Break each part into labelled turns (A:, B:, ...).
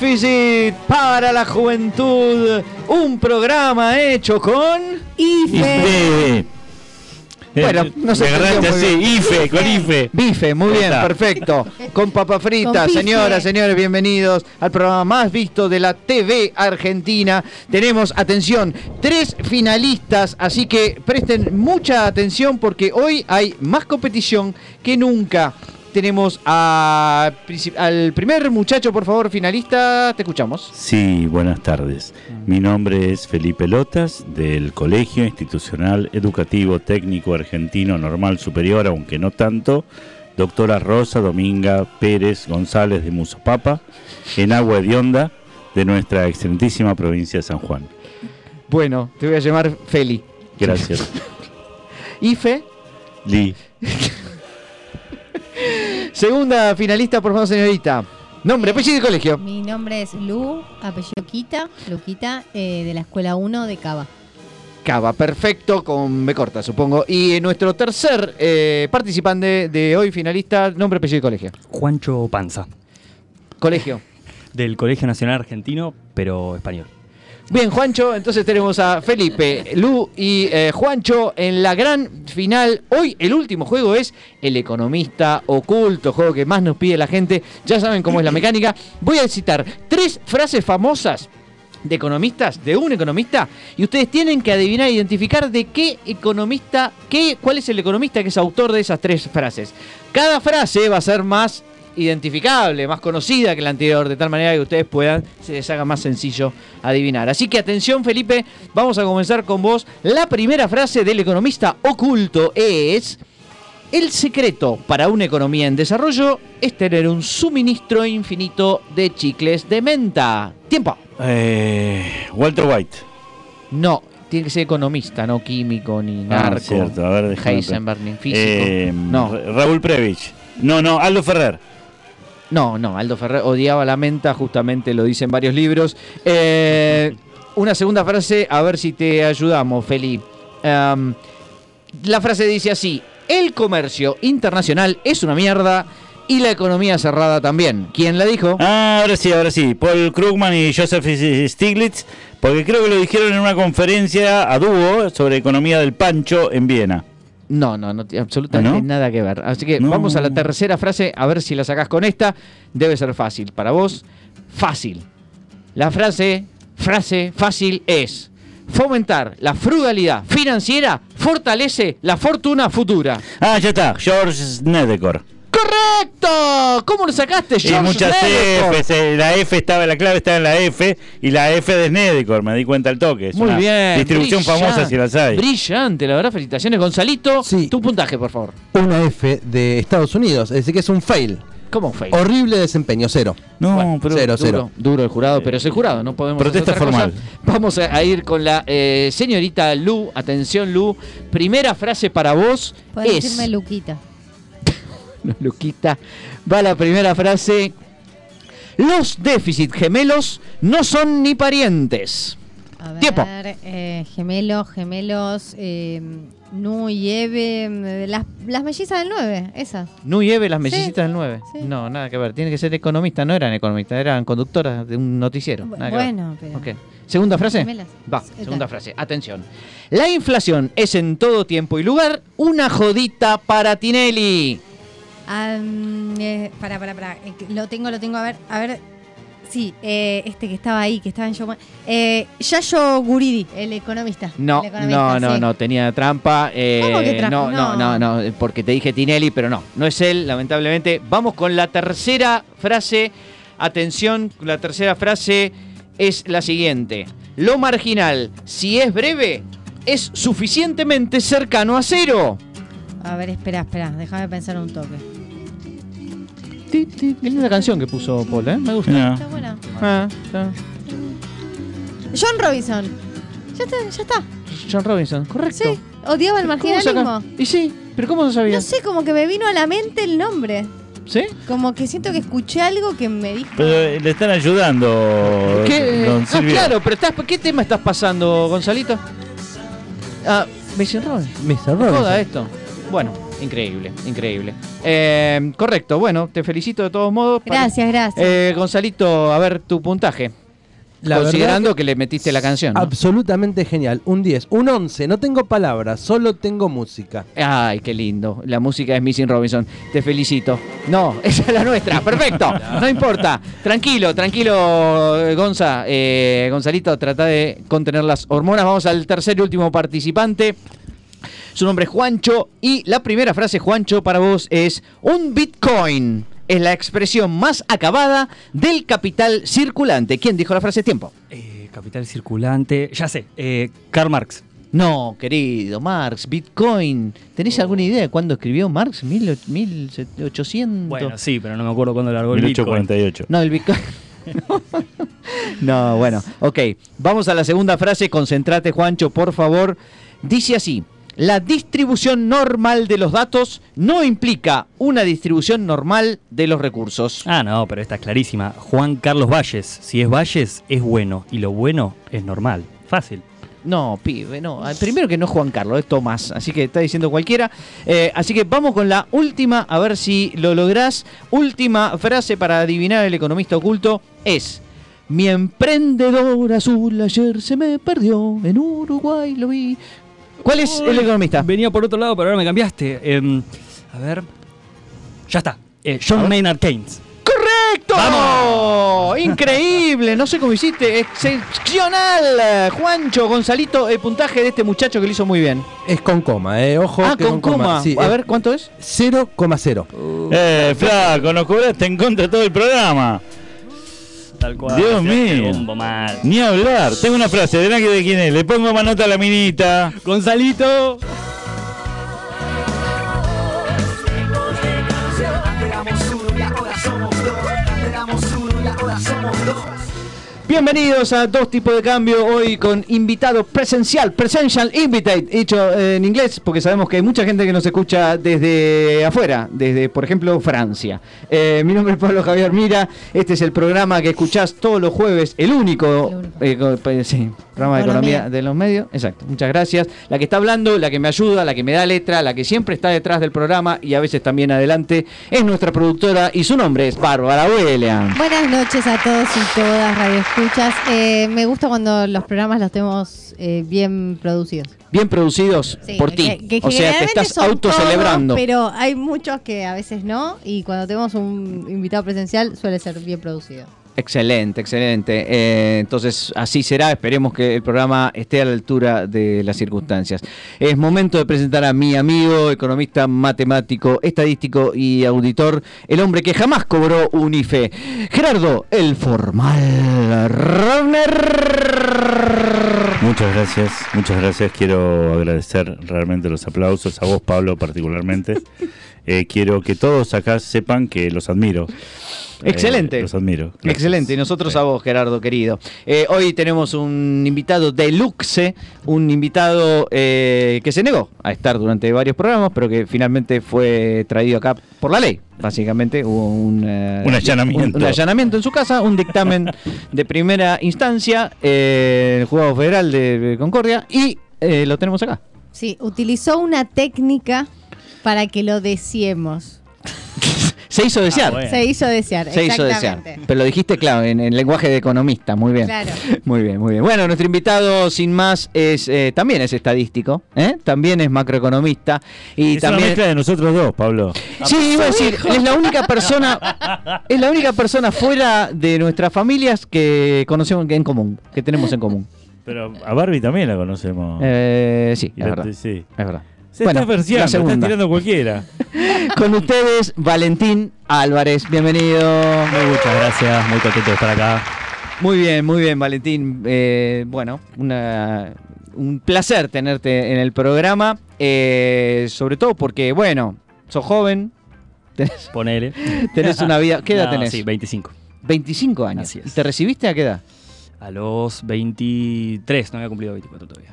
A: Déficit para la juventud. Un programa hecho con
B: IFE.
A: Bueno, no
B: Me agarraste así,
A: bien.
B: IFE, con IFE.
A: Bife, muy bien,
B: está.
A: perfecto. Con papa frita,
C: Con
A: señoras, señores, bienvenidos al programa más visto de la TV Argentina. Tenemos, atención, tres finalistas, así que presten mucha atención porque hoy hay más competición que nunca. Tenemos a- al primer muchacho, por favor, finalista, te escuchamos.
B: Sí, buenas tardes. Mi nombre es Felipe Lotas, del Colegio Institucional Educativo Técnico Argentino Normal Superior, aunque no tanto, doctora Rosa Dominga Pérez González de Musopapa, en Agua de Onda, de nuestra excelentísima provincia de San Juan.
A: Bueno, te voy a llamar Feli.
B: Gracias.
A: Ife,
B: Li.
A: segunda finalista, por favor, señorita. Nombre, apellido y colegio.
C: Mi nombre es Lu, apellido Quita, Luquita, eh, de la Escuela 1 de Cava.
A: Cava, perfecto, con B corta, supongo. Y eh, nuestro tercer eh, participante de hoy, finalista, nombre, apellido y colegio.
D: Juancho Panza,
A: Colegio.
D: del Colegio Nacional Argentino, pero español.
A: Bien, Juancho, entonces tenemos a Felipe, Lu y eh, Juancho en la gran final. Hoy el último juego es El Economista Oculto, juego que más nos pide la gente. Ya saben cómo es la mecánica. Voy a citar tres frases famosas de economistas, de un economista, y ustedes tienen que adivinar, identificar de qué economista, qué, cuál es el economista que es autor de esas tres frases. Cada frase va a ser más identificable, más conocida que la anterior, de tal manera que ustedes puedan, se les haga más sencillo adivinar. Así que atención Felipe, vamos a comenzar con vos. La primera frase del economista oculto es... El secreto para una economía en desarrollo es tener un suministro infinito de chicles de menta. Tiempo.
B: Eh, Walter White.
A: No, tiene que ser economista, no químico ni
B: Ah,
A: narco.
B: cierto. A ver,
A: Heisenberg ni físico.
B: Eh,
A: no,
B: Ra- Raúl Previch. No, no, Aldo Ferrer.
A: No, no. Aldo Ferrer odiaba la menta, justamente lo dice en varios libros. Eh, una segunda frase, a ver si te ayudamos, Feli. Em, la frase dice así: El comercio internacional es una mierda y la economía cerrada también. ¿Quién la dijo?
B: Ah, ahora sí, ahora sí. Paul Krugman y Joseph Stiglitz, porque creo que lo dijeron en una conferencia a dúo sobre economía del pancho en Viena.
A: No, no, no tiene absolutamente
B: ¿Ah, no?
A: nada que ver. Así que
B: No.
A: vamos a la tercera frase, a ver si la sacás con esta. Debe ser fácil. Para vos, fácil. La frase, frase fácil es: fomentar la frugalidad financiera fortalece la fortuna futura.
B: Ah, ya está, George Snedekor.
A: ¡Correcto! ¿Cómo lo sacaste,
B: Y
A: George
B: muchas
A: Snedekor?
B: Fs, eh, la F estaba, la clave estaba en la F y la F de Snedekor, me di cuenta al toque. Es
A: Muy
B: una
A: bien.
B: Distribución
A: brillante,
B: famosa si las hay.
A: Brillante, la verdad. Felicitaciones, Gonzalito.
E: Sí.
A: Tu puntaje, por favor.
E: Una F de Estados Unidos, es decir, que es un fail.
A: ¿Cómo fue?
E: Horrible desempeño, cero.
B: No,
A: Bueno,
B: pero
E: cero,
A: duro,
E: cero.
A: duro el jurado, pero es el jurado, no podemos
B: Protesta
A: hacer otra
B: formal.
A: cosa. Vamos a, ir con la eh, señorita Lu. Atención, Lu. Primera frase para vos
C: Puedes
A: es.
C: decirme Luquita.
A: No, Luquita. Va la primera frase. Los déficit gemelos no son ni parientes.
C: A ver,
A: Tiempo.
C: eh, gemelos, gemelos, eh, Nu y Eve, eh, las, las mellizas del 9, esas.
A: Nu y Eve, las
C: Sí,
A: mellicitas del 9.
C: sí.
A: No, nada que ver. Tiene que ser economista. No eran economistas, eran conductoras de un noticiero.
C: Bu-
A: Nada que ver.
C: bueno, pero-.
A: ¿Segunda frase?
C: Gemelas.
A: Va,
C: Está.
A: segunda frase. Atención. La inflación es en todo tiempo y lugar una jodita para Tinelli.
C: Mm, eh, para, para, para. eh, lo tengo, lo tengo. A ver, a ver. Sí, eh, este que estaba ahí, que estaba en Showman. Eh, Yayo Guridi, el economista.
A: No,
C: El economista,
A: no, no,
C: sí.
A: no, tenía trampa.
C: ¿Cómo que trampa?
A: No, no, no,
C: No.
A: no, porque te dije Tinelli, pero no, no es él, lamentablemente. Vamos con la tercera frase. Atención, la tercera frase es la siguiente. Lo marginal, si es breve, es suficientemente cercano a cero.
C: A ver, espera, espera. Déjame pensar un toque.
A: Ti, ti, Qué linda canción que puso Paul, ¿eh? Me gusta.
B: No.
C: Está buena.
A: Ah, está.
C: John Robinson. Ya está, ya está.
A: John Robinson, correcto.
C: Sí, odiaba el
A: ¿Cómo
C: marginalismo.
A: Y sí, pero ¿cómo no
C: No
A: sabías?
C: sé, como que me vino a la mente el nombre.
A: ¿Sí?
C: Como que siento que escuché algo que me dijo.
B: Pero le están ayudando.
A: ¿Qué?
B: don
A: Ah, claro, pero estás, ¿qué tema estás pasando, Gonzalito? Ah, Mason Robinson.
E: Mr.
A: Joda esto. Bueno, increíble, increíble. Eh, correcto, bueno, te felicito de todos modos.
C: Gracias, gracias.
A: Eh, Gonzalito, a ver tu puntaje.
E: La
A: considerando que, le metiste la canción. ¿no?
E: Absolutamente genial. Un 10. Un 11. No tengo palabras, solo tengo música.
A: Ay, qué lindo. La música es Missing Robinson. Te felicito. No, esa es la nuestra. Perfecto. No importa. Tranquilo, tranquilo, eh, Gonza. Eh, Gonzalito, trata de contener las hormonas. Vamos al tercer y último participante. Su nombre es Juancho. Y la primera frase, Juancho, para vos es: Un Bitcoin es la expresión más acabada del capital circulante. ¿Quién dijo la frase? Tiempo.
D: Eh, capital circulante. Ya sé, eh, Karl Marx.
A: No, querido, Marx, Bitcoin. ¿Tenés alguna idea de cuándo escribió Marx? ¿Mil, 1800?
D: Bueno, sí, pero no me acuerdo cuándo largó el Bitcoin.
B: 1848.
A: No, el Bitcoin. no, bueno, ok. Vamos a la segunda frase. Concentrate, Juancho, por favor. Dice así. La distribución normal de los datos no implica una distribución normal de los recursos.
D: Ah, no, pero esta es clarísima. Juan Carlos Valles. Si es Valles, es bueno. Y lo bueno es normal. Fácil.
A: No, pibe, no. Ah, Primero que no es Juan Carlos, es Tomás. Así que está diciendo cualquiera. Eh, así que vamos con la última, a ver si lo lográs. Última frase para adivinar el economista oculto es. Mi emprendedor azul ayer se me perdió. En Uruguay lo vi. ¿Cuál es el economista?
D: Venía por otro lado, pero ahora me cambiaste. Em, a ver. Ya está. Eh, John. Maynard Keynes.
A: ¡Correcto!
D: ¡Vamos!
A: Increíble, no sé cómo hiciste. Excepcional. Juancho, Gonzalito, el puntaje de este muchacho que lo hizo muy bien.
E: Es con coma, eh. Ojo.
A: Ah,
E: que
A: con coma.
E: Sí,
A: A ver, ¿cuánto es?
E: 0,0.
B: Eh, flaco, nos cobraste en contra de todo el programa.
D: Tal cual.
B: Dios mío.
D: bombo mal.
B: Ni hablar. Tengo una frase, ¿de de quién es? Le pongo manota a la minita.
D: Gonzalito.
A: Bienvenidos a Dos Tipos de Cambio, hoy con invitado presencial, Presential Invitate, dicho eh, en inglés, porque sabemos que hay mucha gente que nos escucha desde afuera, desde, por ejemplo, Francia. Eh, mi nombre es Pablo Javier Mira, este es el programa que escuchás todos los jueves, el único,
C: El único.
A: co- eh, sí, programa de
C: Economía.
A: economía de los medios, exacto, muchas gracias. La que está hablando, la que me ayuda, la que me da letra, la que siempre está detrás del programa y a veces también adelante, es nuestra productora y su nombre es Bárbara William.
C: Buenas noches a todos y todas, Radio Escuchas. Eh, me gusta cuando los programas los tenemos eh, bien producidos.
A: Bien producidos
C: Sí,
A: por ti.
C: que- que
A: o sea, te estás autocelebrando.
C: Pero hay muchos que a veces no, y cuando tenemos un invitado presencial suele ser bien producido.
A: Excelente, excelente. Eh, entonces, así será. Esperemos que el programa esté a la altura de las circunstancias. Es momento de presentar a mi amigo, economista, matemático, estadístico y auditor, el hombre que jamás cobró un IFE, Gerardo, el formal. Runner.
B: Muchas gracias, muchas gracias. Quiero agradecer realmente los aplausos a vos, Pablo, particularmente. Eh, quiero que todos acá sepan que los admiro. Eh,
A: Excelente.
B: los admiro. Gracias.
A: Excelente, y nosotros
B: Sí.
A: a vos, Gerardo, querido. Eh, hoy tenemos un invitado deluxe, un invitado eh, que se negó a estar durante varios programas, pero que finalmente fue traído acá por la ley. Básicamente hubo un, eh,
B: Un allanamiento.
A: un- un allanamiento en su casa, un dictamen de primera instancia, eh, el Juzgado Federal de Concordia, y eh, lo tenemos acá.
C: Sí, utilizó una técnica para que lo deseemos.
A: Se hizo desear.
D: bueno.
C: Se hizo desear,
A: Se hizo desear. Pero lo dijiste, claro, en, en lenguaje de economista. Muy bien.
C: Claro.
A: Muy bien, muy bien. Bueno, nuestro invitado, sin más, es eh, también es estadístico, ¿eh? también es macroeconomista y
B: Es una
A: también.
B: mezcla de nosotros dos, Pablo.
A: Sí, iba a decir, es la única persona, es la única persona fuera de nuestras familias que conocemos en común, que tenemos en común.
B: Pero a Barbie también la conocemos.
A: Eh, sí, es
B: la-
A: verdad.
B: sí.
A: Es verdad.
B: Se
A: Bueno,
B: está
A: la
B: verseando, está tirando cualquiera.
A: Con ustedes, Valentín Álvarez. Bienvenido.
D: Muchas gracias, muy contento de estar acá.
A: Muy bien, muy bien, Valentín. Eh, bueno, una- un placer tenerte en el programa, eh, sobre todo porque, bueno, sos joven, tenés,
D: Ponele.
A: tenés una vida... ¿Qué edad
D: No,
A: tenés?
D: Sí, 25.
A: 25 años.
D: Así es.
A: ¿Y te recibiste a qué edad?
D: A los 23, no había cumplido 24 todavía.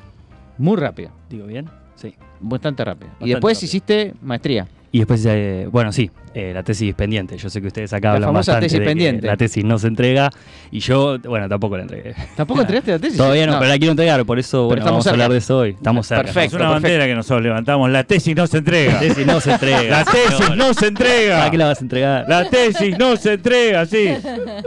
A: Muy rápido,
D: ¿Digo bien? Sí.
A: bastante rápido. y después
D: rápido.
A: hiciste maestría.
D: Y después, eh, bueno, sí, eh, la tesis pendiente. Yo sé que ustedes acá
A: La
D: hablan
A: famosa
D: bastante
A: tesis
D: de que
A: pendiente.
D: la tesis no se entrega y yo, bueno, tampoco la entregué.
A: ¿Tampoco entregaste la tesis?
D: Todavía no, pero la quiero entregar, por eso bueno,
A: estamos
D: vamos a hablar de eso hoy. Estamos cerca.
A: Perfecto.
B: Es una bandera que nosotros levantamos. La tesis no se entrega.
D: La tesis no se entrega.
B: La tesis no se entrega.
D: ¿Para qué la vas a entregar?
B: La tesis no se entrega, sí.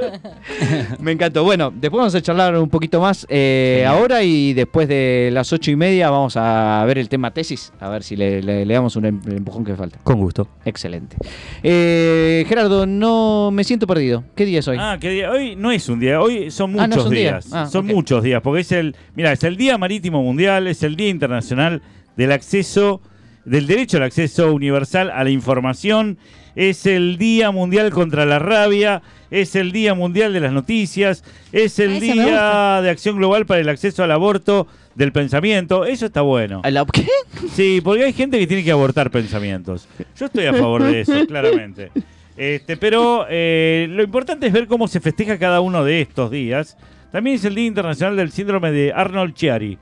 A: Me encantó. Bueno, después vamos a charlar un poquito más eh, ahora y después de las ocho y media vamos a ver el tema tesis, a ver si le, le- le damos un em- empujón que falta.
D: Con gusto.
A: Excelente. Eh, Gerardo, no me siento perdido. ¿Qué día es hoy?
B: Ah, qué día. Hoy no es un día, hoy son
A: Ah,
B: muchos
A: no día.
B: días.
A: Ah,
B: son muchos días, porque es el, mira, es el Día Marítimo Mundial, es el Día Internacional del Acceso, del Derecho al Acceso Universal a la Información, es el Día Mundial contra la Rabia, es el Día Mundial de las Noticias, es el
C: Ah,
B: Día de Acción Global para el Acceso al Aborto del Pensamiento. Eso está bueno.
A: ¿A la- ¿Qué?
B: Sí, porque hay gente que tiene que abortar pensamientos. Yo estoy a favor de eso, claramente. Este, pero eh, lo importante es ver cómo se festeja cada uno de estos días. También es el Día Internacional del Síndrome de Arnold Chiari.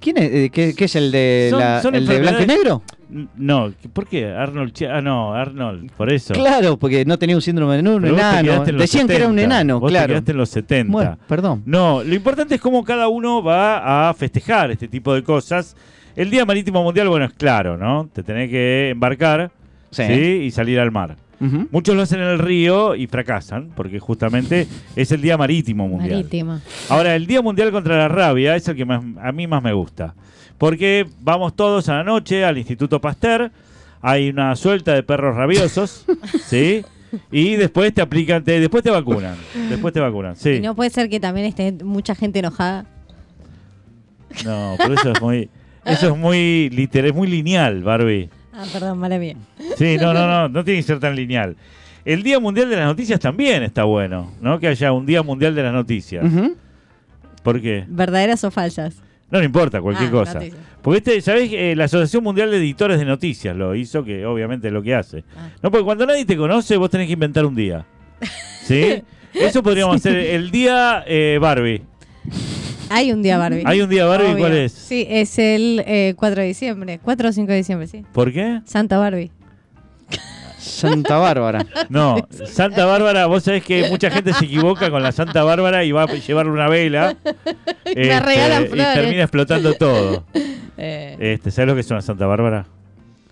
A: ¿Quién es? Eh, ¿Qué, qué es el de,
B: Son-
A: la-
B: son
A: el de blanco y negro?
B: No, ¿por qué? Arnold. Ah, no, Arnold, por eso.
A: Claro, porque no tenía un síndrome de un
B: Pero te
A: enano.
B: en
A: Decían que era un
B: 70.
A: enano,
B: Vos te
A: claro.
B: quedaste en los 70.
A: Bueno, perdón.
B: No, lo importante es cómo cada uno va a festejar este tipo de cosas. El Día Marítimo Mundial, bueno, es claro, ¿no? Te tenés que embarcar
A: Sí.
B: ¿sí? y salir al mar. Muchos lo hacen en el río y fracasan, porque justamente es el Día Marítimo Mundial.
C: Marítimo.
B: Ahora, el Día Mundial contra la Rabia es el que más- a mí más me gusta. Porque vamos todos a la noche al Instituto Pasteur, hay una suelta de perros rabiosos, ¿sí? Y después te aplican, te- después te vacunan. Después te vacunan, sí.
C: Y no puede ser que también esté mucha gente enojada.
B: No, pero eso es muy, eso es muy literal, es muy lineal, Barbie.
C: Ah, perdón, mala mía.
B: Sí, no, no, no, no tiene que ser tan lineal. El Día Mundial de las Noticias también está bueno, ¿no? Que haya un Día Mundial de las Noticias. ¿Por qué?
C: ¿Verdaderas o falsas?
B: No, no importa, cualquier
C: Ah,
B: cosa.
C: noticias.
B: Porque este, ¿sabés? Eh, la Asociación Mundial de Editores de Noticias lo hizo, que obviamente es lo que hace.
C: Ah.
B: No, porque cuando nadie te conoce, vos tenés que inventar un día. ¿Sí? Eso podríamos hacer el día eh, Barbie.
C: Hay un día Barbie.
B: ¿Hay un día Barbie?
C: Obvio.
B: ¿Cuál es?
C: Sí, es el eh, 4 de diciembre. 4 o 5 de diciembre, sí.
B: ¿Por qué?
C: Santa Barbie.
A: Santa Bárbara.
B: No, Santa Bárbara, vos sabés que mucha gente se equivoca con la Santa Bárbara y va a llevarle una vela. Y
C: flores.
B: termina explotando todo.
C: Eh,
B: Este, ¿Sabes lo que es una Santa Bárbara?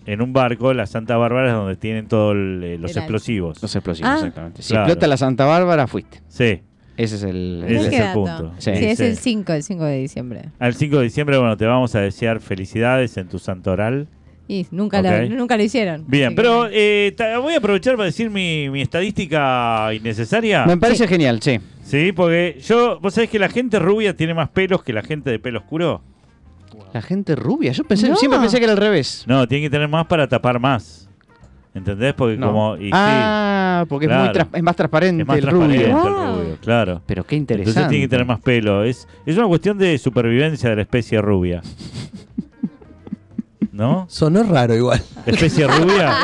B: En un barco, la Santa Bárbara es donde tienen todos los
C: Era-
B: explosivos.
A: Los explosivos,
C: Ah.
A: exactamente. Si
B: Claro.
A: explota la Santa Bárbara, fuiste.
B: Sí,
A: Ese es el.
B: Ese es el punto.
C: Sí,
A: Sí,
C: es
B: sí.
C: el 5, el 5 de diciembre.
B: al 5 de diciembre, bueno, te vamos a desear felicidades en tu santoral.
C: Y nunca, lo, nunca lo hicieron.
B: Bien, pero
C: que-
B: eh, ta- voy a aprovechar para decir mi, mi estadística innecesaria.
A: Me parece genial, sí.
B: Sí, porque yo, vos sabés que la gente rubia tiene más pelos que la gente de pelo oscuro.
A: La gente rubia. Yo pensé,
C: No.
A: siempre pensé que era al revés.
B: No, tiene que tener más para tapar más. ¿Entendés? Porque
A: No.
B: como. y
A: ah, porque es, muy es más transparente
B: es más
A: el
B: transparente
A: rubio.
B: el
C: Wow.
B: rubio, claro.
A: Pero qué interesante.
B: Entonces tiene que tener más pelo. Es, es una cuestión de supervivencia de la especie rubia. ¿No?
E: Sonó raro igual.
B: Especie rubia.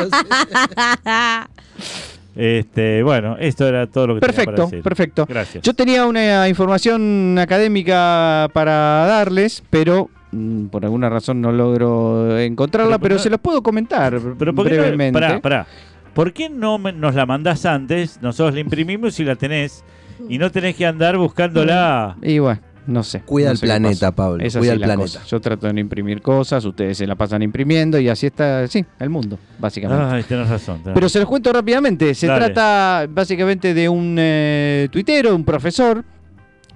B: Este, bueno, esto era todo lo que tenía para
A: Perfecto,
B: decir.
A: perfecto.
B: Gracias.
A: Yo tenía una información académica para darles, pero mm, por alguna razón no logro encontrarla,
B: Pero,
A: pero,
B: pero-
A: se los puedo comentar
B: Pero ¿por qué no,
A: brevemente.
B: pará, pará. ¿Por qué no me- nos la mandás antes? Nosotros la imprimimos y la tenés. Y no tenés que andar buscándola.
A: Y bueno, no sé.
E: Cuida
A: no
E: el
A: sé
E: planeta. Pablo,
A: Es
E: cuida el
A: la
E: planeta.
A: cosa. Yo trato de no imprimir cosas, ustedes se la pasan imprimiendo y así está, sí, el mundo, básicamente.
B: Ay, tenés razón. tenés
A: Pero se los cuento rápidamente. Se
B: Dale.
A: trata básicamente de un eh, tuitero, un profesor,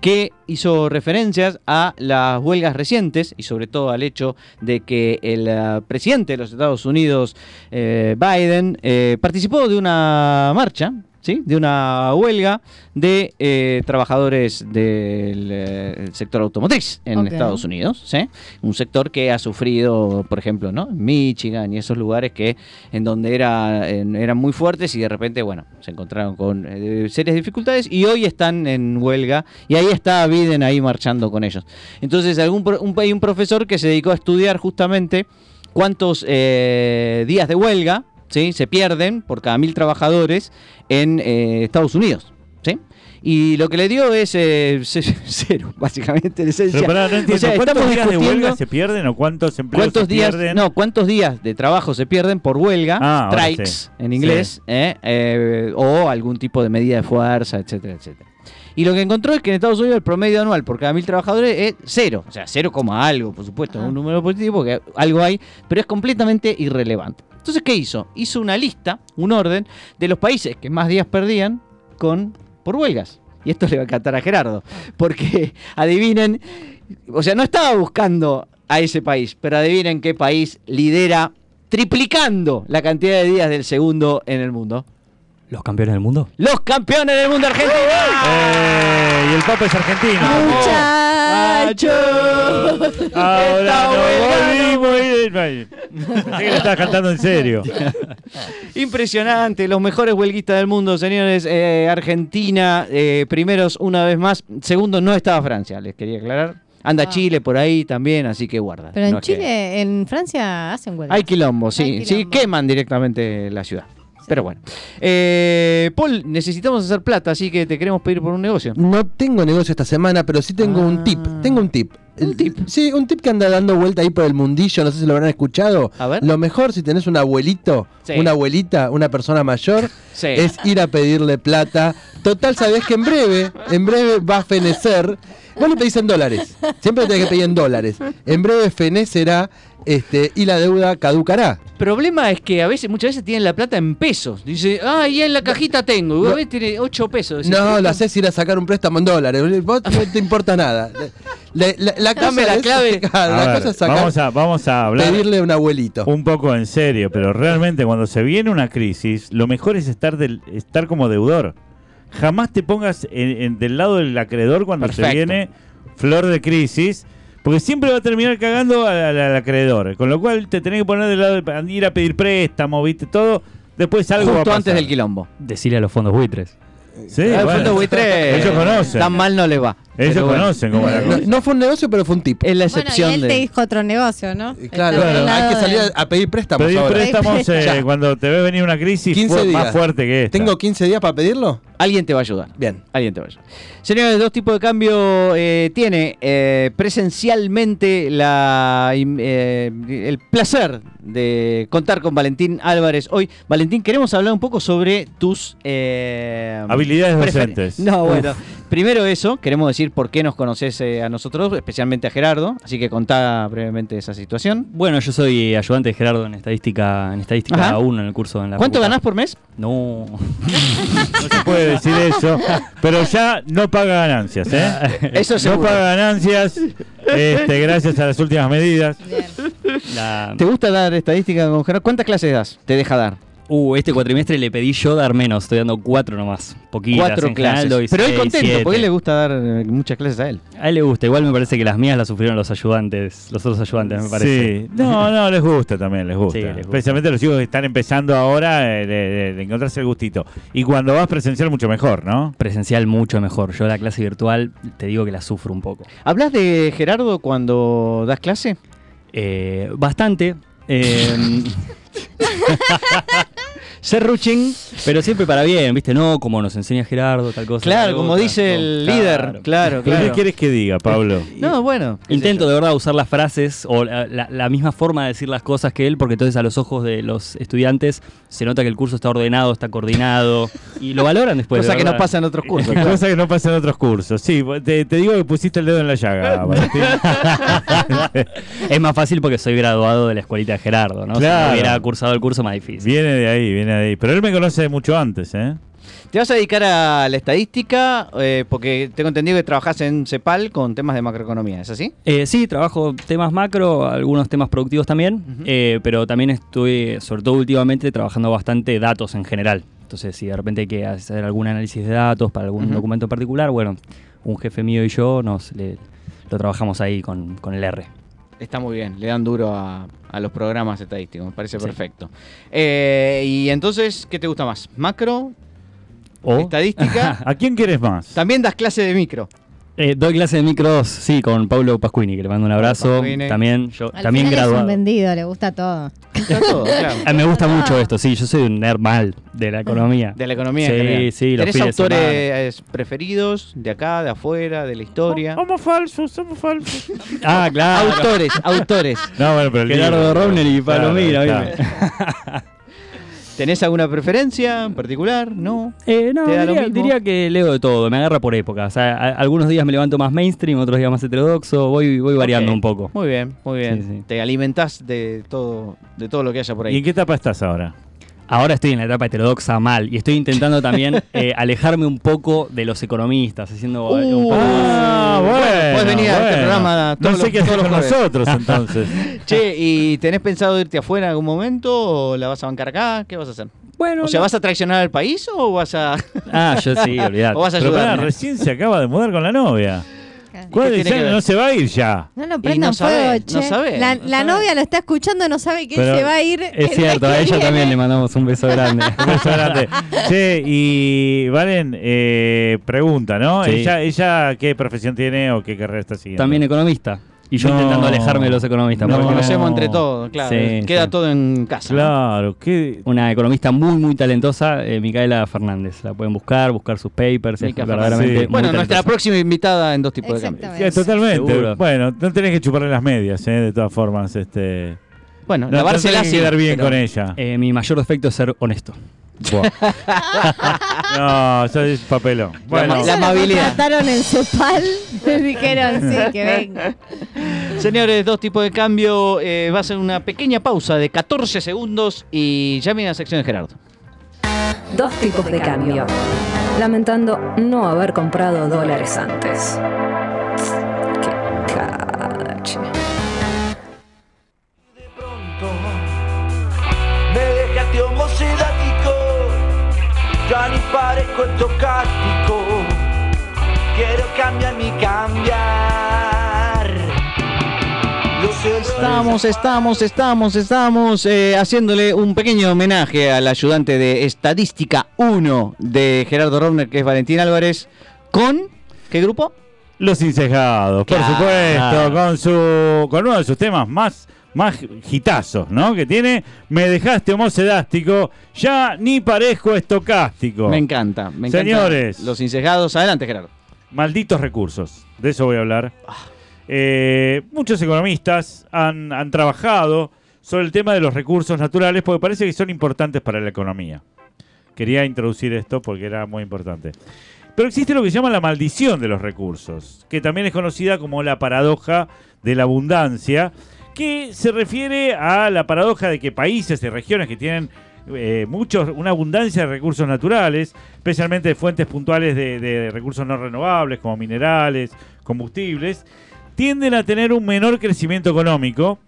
A: que hizo referencias a las huelgas recientes y sobre todo al hecho de que el eh, presidente de los Estados Unidos, eh, Biden, eh, participó de una marcha. ¿Sí? De una huelga de eh, trabajadores del eh, sector automotriz en. Estados Unidos. ¿sí? Un sector que ha sufrido, por ejemplo, ¿no? Michigan y esos lugares que en donde era, en- eran muy fuertes y de repente, bueno, se encontraron con eh, serias dificultades y hoy están en huelga y ahí está Biden ahí marchando con ellos. Entonces, algún, un, hay un profesor que se dedicó a estudiar justamente cuántos días de huelga ¿sí? se pierden por cada mil trabajadores en eh, Estados Unidos. ¿sí? Y lo que le dio es eh, ce- cero, básicamente, en esencia.
B: Pero pará, no entiendo.
A: O sea,
B: ¿Cuántos días de huelga se pierden o cuántos empleos
A: cuántos
B: se
A: días,
B: pierden?
A: no, cuántos días de trabajo se pierden por huelga,
B: Ah,
A: strikes
B: sí.
A: en inglés, eh, o algún tipo de medida de fuerza, etcétera, etcétera. Y lo que encontró es que en Estados Unidos el promedio anual por cada mil trabajadores es cero. O sea, cero coma algo, por supuesto,
C: Ah.
A: un número positivo, porque algo hay, pero es completamente irrelevante. Entonces, ¿qué hizo? Hizo una lista, un orden, de los países que más días perdían con por huelgas. Y esto le va a encantar a Gerardo, porque adivinen, o sea, no estaba buscando a ese país, pero adivinen qué país lidera triplicando la cantidad de días del segundo en el mundo.
D: ¿Los campeones del mundo?
A: Los campeones del mundo argentino.
B: Eh, y el Papa es argentino.
C: Muchacho.
B: Ahora no volvimos. Pensé que le estabas cantando en serio.
A: Impresionante, los mejores huelguistas del mundo, señores. Eh, Argentina, eh, primeros una vez más. Segundo, no estaba Francia, les quería aclarar. Anda
C: Ah.
A: Chile por ahí también, así que guarda.
C: Pero en
A: No es que-
C: Chile, en Francia hacen huelga.
A: Hay quilombo, sí.
C: Hay
A: Sí,
C: quilombo.
A: queman directamente la ciudad. Pero bueno. Eh, Paul, necesitamos hacer plata, así que te queremos pedir por un negocio.
E: No tengo negocio esta semana, pero sí tengo un tip.
A: Ah.
E: Tengo un tip.
A: ¿Un tip?
E: Sí, un tip que anda dando vuelta ahí por el mundillo, no sé si lo habrán escuchado.
A: A ver.
E: Lo mejor si tenés un abuelito,
A: Sí.
E: una abuelita, una persona mayor,
A: Sí.
E: es ir a pedirle plata. Total, sabés que en breve, en breve va a fenecer. Vos le pedís en dólares. Siempre tenés que pedir en dólares. En breve fenecerá este, y la deuda caducará.
A: problema es que a veces, muchas veces tienen la plata en pesos. Dice, ah, ya en la cajita tengo. Vos
E: No.
A: ves, tiene 8 pesos.
E: No,
A: ¿qué
E: lo haces ir a sacar un préstamo en dólares. Vos no te importa nada. La, la- la
A: la
E: es-
A: clave.
B: A
E: la
B: ver,
E: cosa es sacar,
B: vamos, a, vamos a hablar
E: pedirle a un abuelito.
B: un poco en serio, pero realmente cuando se viene una crisis, lo mejor es estar, del, estar como deudor. Jamás te pongas en- en- del lado del acreedor cuando
A: Perfecto.
B: se viene flor de crisis, porque siempre va a terminar cagando al, al- al acreedor. Con lo cual te tenés que poner del lado de ir a pedir préstamo, viste, todo. Después algo va a
A: Justo
B: pasar.
A: antes del quilombo.
D: Decirle a los fondos buitres.
B: Sí,
A: Ah, el
B: bueno.
A: fondo buitre.
B: Ellos conocen.
A: Tan mal no le va.
B: Ellos
A: bueno,
B: conocen cómo es la
E: No,
B: cosa.
E: no fue un negocio, pero fue un tip.
A: Es la
C: Bueno, y
A: excepción
C: te
A: de.
C: dijo otro negocio, ¿no?
E: Claro, hay que salir a, a pedir préstamos
B: Pedir
E: ahora.
B: préstamos eh, cuando te ve venir una crisis
E: 15
B: fue más fuerte que esta.
E: ¿Tengo 15 días para pedirlo?
A: Alguien te va a ayudar.
E: Bien.
A: Alguien te va a ayudar. Señores, dos tipos de cambio eh, tiene eh, presencialmente la, eh, el placer de contar con Valentín Álvarez hoy. Valentín, queremos hablar un poco sobre tus eh,
B: Habilidades docentes.
A: No,
B: Uf.
A: bueno. Primero eso, queremos decir por qué nos conoces eh, a nosotros, especialmente a Gerardo. Así que contá brevemente esa situación.
D: Bueno, yo soy ayudante de Gerardo en estadística, en estadística
A: Ajá.
D: 1 en el curso en la
A: ¿Cuánto
D: facultad.
A: ganás por mes?
D: No.
B: No se puede decir eso, pero ya no paga ganancias, ¿eh?
A: Eso
B: No
A: seguro.
B: paga ganancias, este, gracias a las últimas medidas.
C: Bien.
D: La-
A: ¿Te gusta dar estadística con Gerardo? ¿Cuántas clases das? Te deja dar.
D: Uh, este cuatrimestre le pedí yo dar menos, estoy dando cuatro nomás. Poquitas.
A: Cuatro
D: en
A: clases. Pero él contento,
D: siete.
A: porque a él le gusta dar eh, muchas clases a él.
D: A él le gusta, igual me parece que las mías las sufrieron los ayudantes, los otros ayudantes, me parece.
B: Sí, no, no, les gusta también, les gusta.
D: Sí, les gusta.
B: Especialmente los chicos que están empezando ahora eh, de, de- de encontrarse el gustito. Y cuando vas presencial, mucho mejor, ¿no?
D: Presencial mucho mejor. Yo la clase virtual te digo que la sufro un poco.
A: ¿Hablas de Gerardo cuando das clase?
D: Eh, bastante. eh,
A: Serruchín.
D: pero siempre para bien, ¿viste? No, como nos enseña Gerardo, tal cosa.
A: Claro,
D: tal
A: como
D: otra.
A: dice el líder. Claro,
B: ¿Pero
A: claro.
B: ¿Qué quieres que diga, Pablo?
A: No, bueno.
D: Intento de verdad usar las frases o la, la- la misma forma de decir las cosas que él, porque entonces a los ojos de los estudiantes se nota que el curso está ordenado, está coordinado y lo valoran después. de
A: Cosa que no pasa en otros cursos. claro.
B: Cosa que no pasa en otros cursos. Sí, te, te digo que pusiste el dedo en la llaga.
D: Es más fácil porque soy graduado de la escuelita de Gerardo, ¿no? Si no hubiera cursado el curso más difícil.
B: viene de ahí, viene de ahí. Pero él me conoce mucho antes, ¿eh?
A: ¿Te vas a dedicar a la estadística? Eh, porque tengo entendido que trabajás en CEPAL con temas de macroeconomía, ¿es así?
D: Eh, sí, trabajo temas macro, algunos temas productivos también, eh, pero también estoy, sobre todo últimamente, trabajando bastante datos en general. Entonces, si de repente hay que hacer algún análisis de datos para algún documento en particular, bueno, un jefe mío y yo nos le- lo trabajamos ahí con, con el R.
A: Está muy bien, le dan duro a, a los programas estadísticos, me parece
D: Sí.
A: perfecto. Eh, y entonces, ¿qué te gusta más? ¿Macro?
D: O
A: ¿Estadística?
B: ¿A quién quieres más?
A: También das clase de micro.
D: Eh, doy clase de micro 2, sí, con Paulo Pascuini, que le mando un abrazo.
A: Pascuini.
D: También, yo,
C: Al
D: también
C: final es
D: graduado.
C: un vendido, le gusta todo.
A: Claro.
D: Ah, me gusta mucho esto, sí, yo soy un nerd mal de la economía.
A: De la economía.
D: Sí,
A: en general.
D: sí, los
A: ¿Tenés autores preferidos de acá, de afuera, de la historia?
B: Somos falsos, somos falsos.
D: Ah, claro.
A: Autores, autores.
B: No, bueno, pero el
D: Gerardo Rovner y
B: claro,
D: Palomira,
B: claro.
D: ¿viste?
A: ¿Tenés alguna preferencia en particular? ¿No?
D: Eh, no,
A: ¿Te da lo
D: diría, que leo de todo, me agarra por época. O sea, a- algunos días me levanto más mainstream, otros días más heterodoxo, voy, voy variando un poco.
A: Muy bien, muy bien.
D: Sí, sí.
A: Te alimentás de todo, de todo lo que haya por
B: ¿Y
A: ahí.
B: en qué etapa estás ahora?
D: Ahora estoy en la etapa heterodoxa mal y estoy intentando también eh, alejarme un poco de los economistas, haciendo eh, un
A: Uh,
D: poco...
B: Ah, bueno.
A: puedes venir a este programa
B: No sé
A: los-
B: qué hacer
A: todos
B: con nosotros entonces.
A: Che, ¿y tenés pensado irte afuera en algún momento o la vas a bancar acá? ¿Qué vas a hacer?
D: Bueno,
A: O sea, ¿vas a traicionar al país o vas a,
D: Ah, yo sí, olvidate.
A: o vas a
B: Pero
A: ayudar?
B: recién se acaba de mudar con la novia. ¿Cuál
A: tiene
B: ya
A: que ver?
B: no se va a ir ya?
C: No lo prendan
A: no sabe,
C: fuego,
A: no
C: che.
A: sabe,
C: la
A: no
C: la
A: sabe.
C: novia lo está escuchando, no sabe que
B: Pero
C: se va a ir. el
D: Es
C: mes
D: cierto,
C: que
D: a ella
C: viene.
D: también le mandamos un beso grande.
B: Un beso grande. Che, y Valen, eh, pregunta, ¿no?
D: Sí.
B: ¿Ella, ¿Ella qué profesión tiene o qué carrera está siguiendo?
D: También economista. Y yo
B: No.
D: intentando alejarme de los economistas.
B: No.
A: Nos conocemos entre todos, claro.
D: Sí,
A: Queda
D: sí.
A: todo en casa. ¿no?
B: Claro, qué...
D: Una economista muy, muy talentosa, eh, Micaela Fernández. La pueden buscar, buscar sus papers. Es verdaderamente muy
A: Bueno, nuestra próxima invitada en dos tipos de cambio.
C: Exactamente.
B: Sí, totalmente.
D: Seguro.
B: Bueno, no tenés que chuparle las medias, ¿eh? De todas formas, este...
A: Bueno,
B: No, no tenés que
A: sí,
B: quedar bien
A: pero-
B: con ella.
D: Eh, mi mayor defecto es ser honesto.
B: No, eso es papelón. Bueno,
A: la
C: lo
A: amabilidad.
C: contrataron en Cepal. Le dijeron, sí, que venga.
A: Señores, dos tipos de cambio. eh, va a ser una pequeña pausa de 14 segundos y ya viene la sección de Gerardo.
F: Dos tipos de cambio. Lamentando no haber comprado dólares antes.
G: Ya ni parezco estocástico. Quiero cambiar mi cambiar.
A: Estamos, estamos, estamos, estamos eh, haciéndole un pequeño homenaje al ayudante de Estadística 1 de Gerardo Rovner, que es Valentín Álvarez, con... ¿Qué grupo?
B: Los Incejados, por
A: Claro.
B: supuesto, con su con uno de sus temas más más hitazos, ¿no? Que tiene Me dejaste homocedástico, ya ni parezco estocástico.
A: Me encanta, me encanta.
B: Señores.
A: Los incejados. Adelante, Gerardo.
B: Malditos recursos, de eso voy a hablar. Eh, muchos economistas han, han trabajado sobre el tema de los recursos naturales porque parece que son importantes para la economía. Quería introducir esto porque era muy importante. Pero existe lo que se llama la maldición de los recursos, que también es conocida como la paradoja de la abundancia, que se refiere a la paradoja de que países y regiones que tienen eh, muchos, una abundancia de recursos naturales, especialmente de fuentes puntuales de, de recursos no renovables como minerales, combustibles, tienden a tener un menor crecimiento económico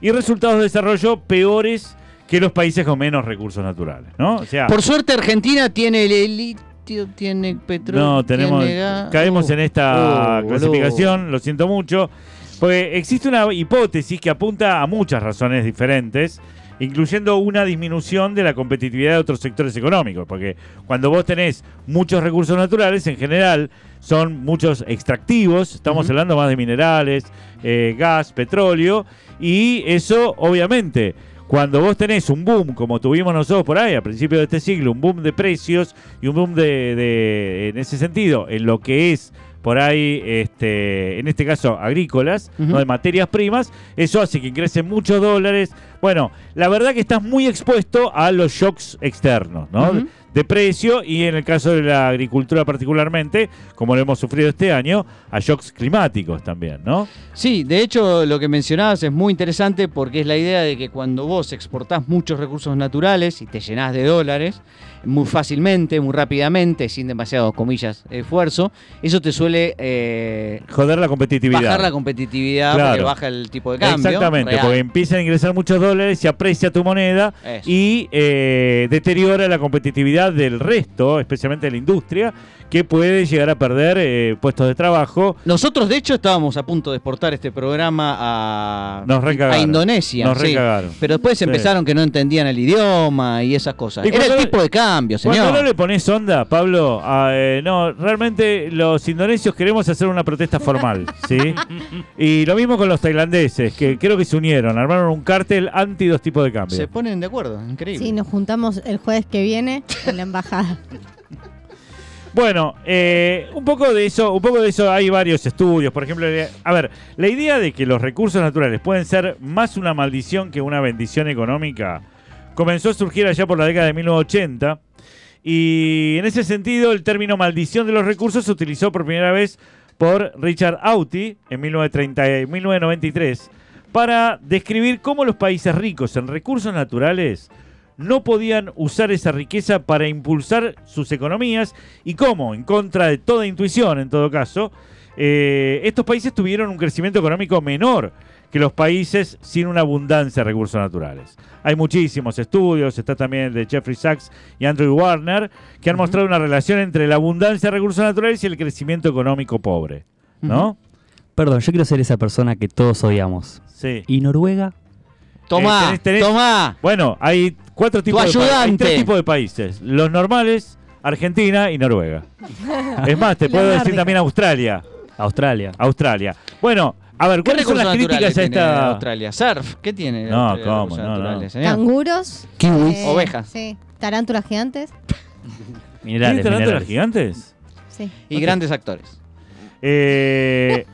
B: y resultados de desarrollo peores que los países con menos recursos naturales, ¿no? O sea,
A: Por suerte, Argentina tiene el litio, tiene petróleo.
B: no, tenemos,
A: tiene gas.
B: caemos
A: Uh,
B: en esta
A: uh,
B: clasificación, lo siento mucho, porque existe una hipótesis que apunta a muchas razones diferentes, incluyendo una disminución de la competitividad de otros sectores económicos, porque cuando vos tenés muchos recursos naturales, en general son muchos extractivos, estamos hablando más de minerales, eh, gas, petróleo, y eso obviamente cuando vos tenés un boom, como tuvimos nosotros por ahí a principios de este siglo, un boom de precios y un boom de, de- en ese sentido, en lo que es por ahí, este, en este caso, agrícolas. ¿no? de materias primas, eso hace que ingresen muchos dólares. Bueno, la verdad que estás muy expuesto a los shocks externos, ¿no? De precio y en el caso de la agricultura particularmente, como lo hemos sufrido este año, a shocks climáticos también, ¿no?
A: Sí, de hecho lo que mencionabas es muy interesante porque es la idea de que cuando vos exportás muchos recursos naturales y te llenás de dólares muy fácilmente, muy rápidamente, sin demasiado, comillas, esfuerzo, eso te suele eh,
B: Joder la competitividad.
A: bajar la competitividad
B: Claro.
A: porque baja el tipo de cambio.
B: Exactamente,
A: real.
B: porque empiezan a ingresar muchos dólares, se aprecia tu moneda
H: Eso.
B: y eh, deteriora la competitividad del resto, especialmente de la industria, que puede llegar a perder eh, puestos de trabajo.
A: Nosotros, de hecho, estábamos a punto de exportar este programa a,
B: Nos
A: a Indonesia.
B: Nos
A: sí.
B: recagaron.
A: Pero después
B: Sí.
A: empezaron que no entendían el idioma y esas cosas.
B: Y
A: Era
B: cuando-
A: el tipo de cambio,
B: Cuando no
A: señor.
B: le pones onda, Pablo, a, eh, no, realmente los indonesios queremos hacer una protesta formal, ¿sí? Y lo mismo con los tailandeses, que creo que se unieron, armaron un cártel anti dos tipos de cambio.
A: Se ponen de acuerdo, increíble.
C: Sí, nos juntamos el jueves que viene en la embajada.
B: Bueno, eh, un poco de eso, un poco de eso hay varios estudios. Por ejemplo, a ver, la idea de que los recursos naturales pueden ser más una maldición que una bendición económica comenzó a surgir allá por la década de 1980. Y en ese sentido, el término maldición de los recursos se utilizó por primera vez por Richard Auty en 1930 1993 para describir cómo los países ricos en recursos naturales no podían usar esa riqueza para impulsar sus economías y cómo, en contra de toda intuición en todo caso, eh, estos países tuvieron un crecimiento económico menor que los países sin una abundancia de recursos naturales. Hay muchísimos estudios, está también el de Jeffrey Sachs y Andrew Warner, que han mostrado una relación entre la abundancia de recursos naturales y el crecimiento económico pobre. ¿No?
D: Perdón, yo quiero ser esa persona que todos odiamos.
B: Sí.
D: ¿Y Noruega?
A: Tomá,
B: Eh, tenés- tenés-
A: tomá.
B: Bueno, hay cuatro tipos de países. Hay
A: ayudante.
B: tres tipos de países. Los normales, Argentina y Noruega. es más, te puedo decir también Australia.
D: Australia.
B: Australia. Bueno, a ver,
A: ¿Qué
B: ¿cuáles son las críticas a
A: tiene
B: esta...?
A: Australia? ¿Surf? ¿Qué tiene?
B: No,
A: Australia de
B: ¿cómo? No, no.
C: Canguros.
E: Kiwis.
C: eh,
A: Ovejas.
C: Sí. Tarántulas gigantes.
D: Minerales,
B: ¿Tiene tarántulas
D: minerales.
B: gigantes?
C: Sí.
A: Y grandes actores.
B: Eh,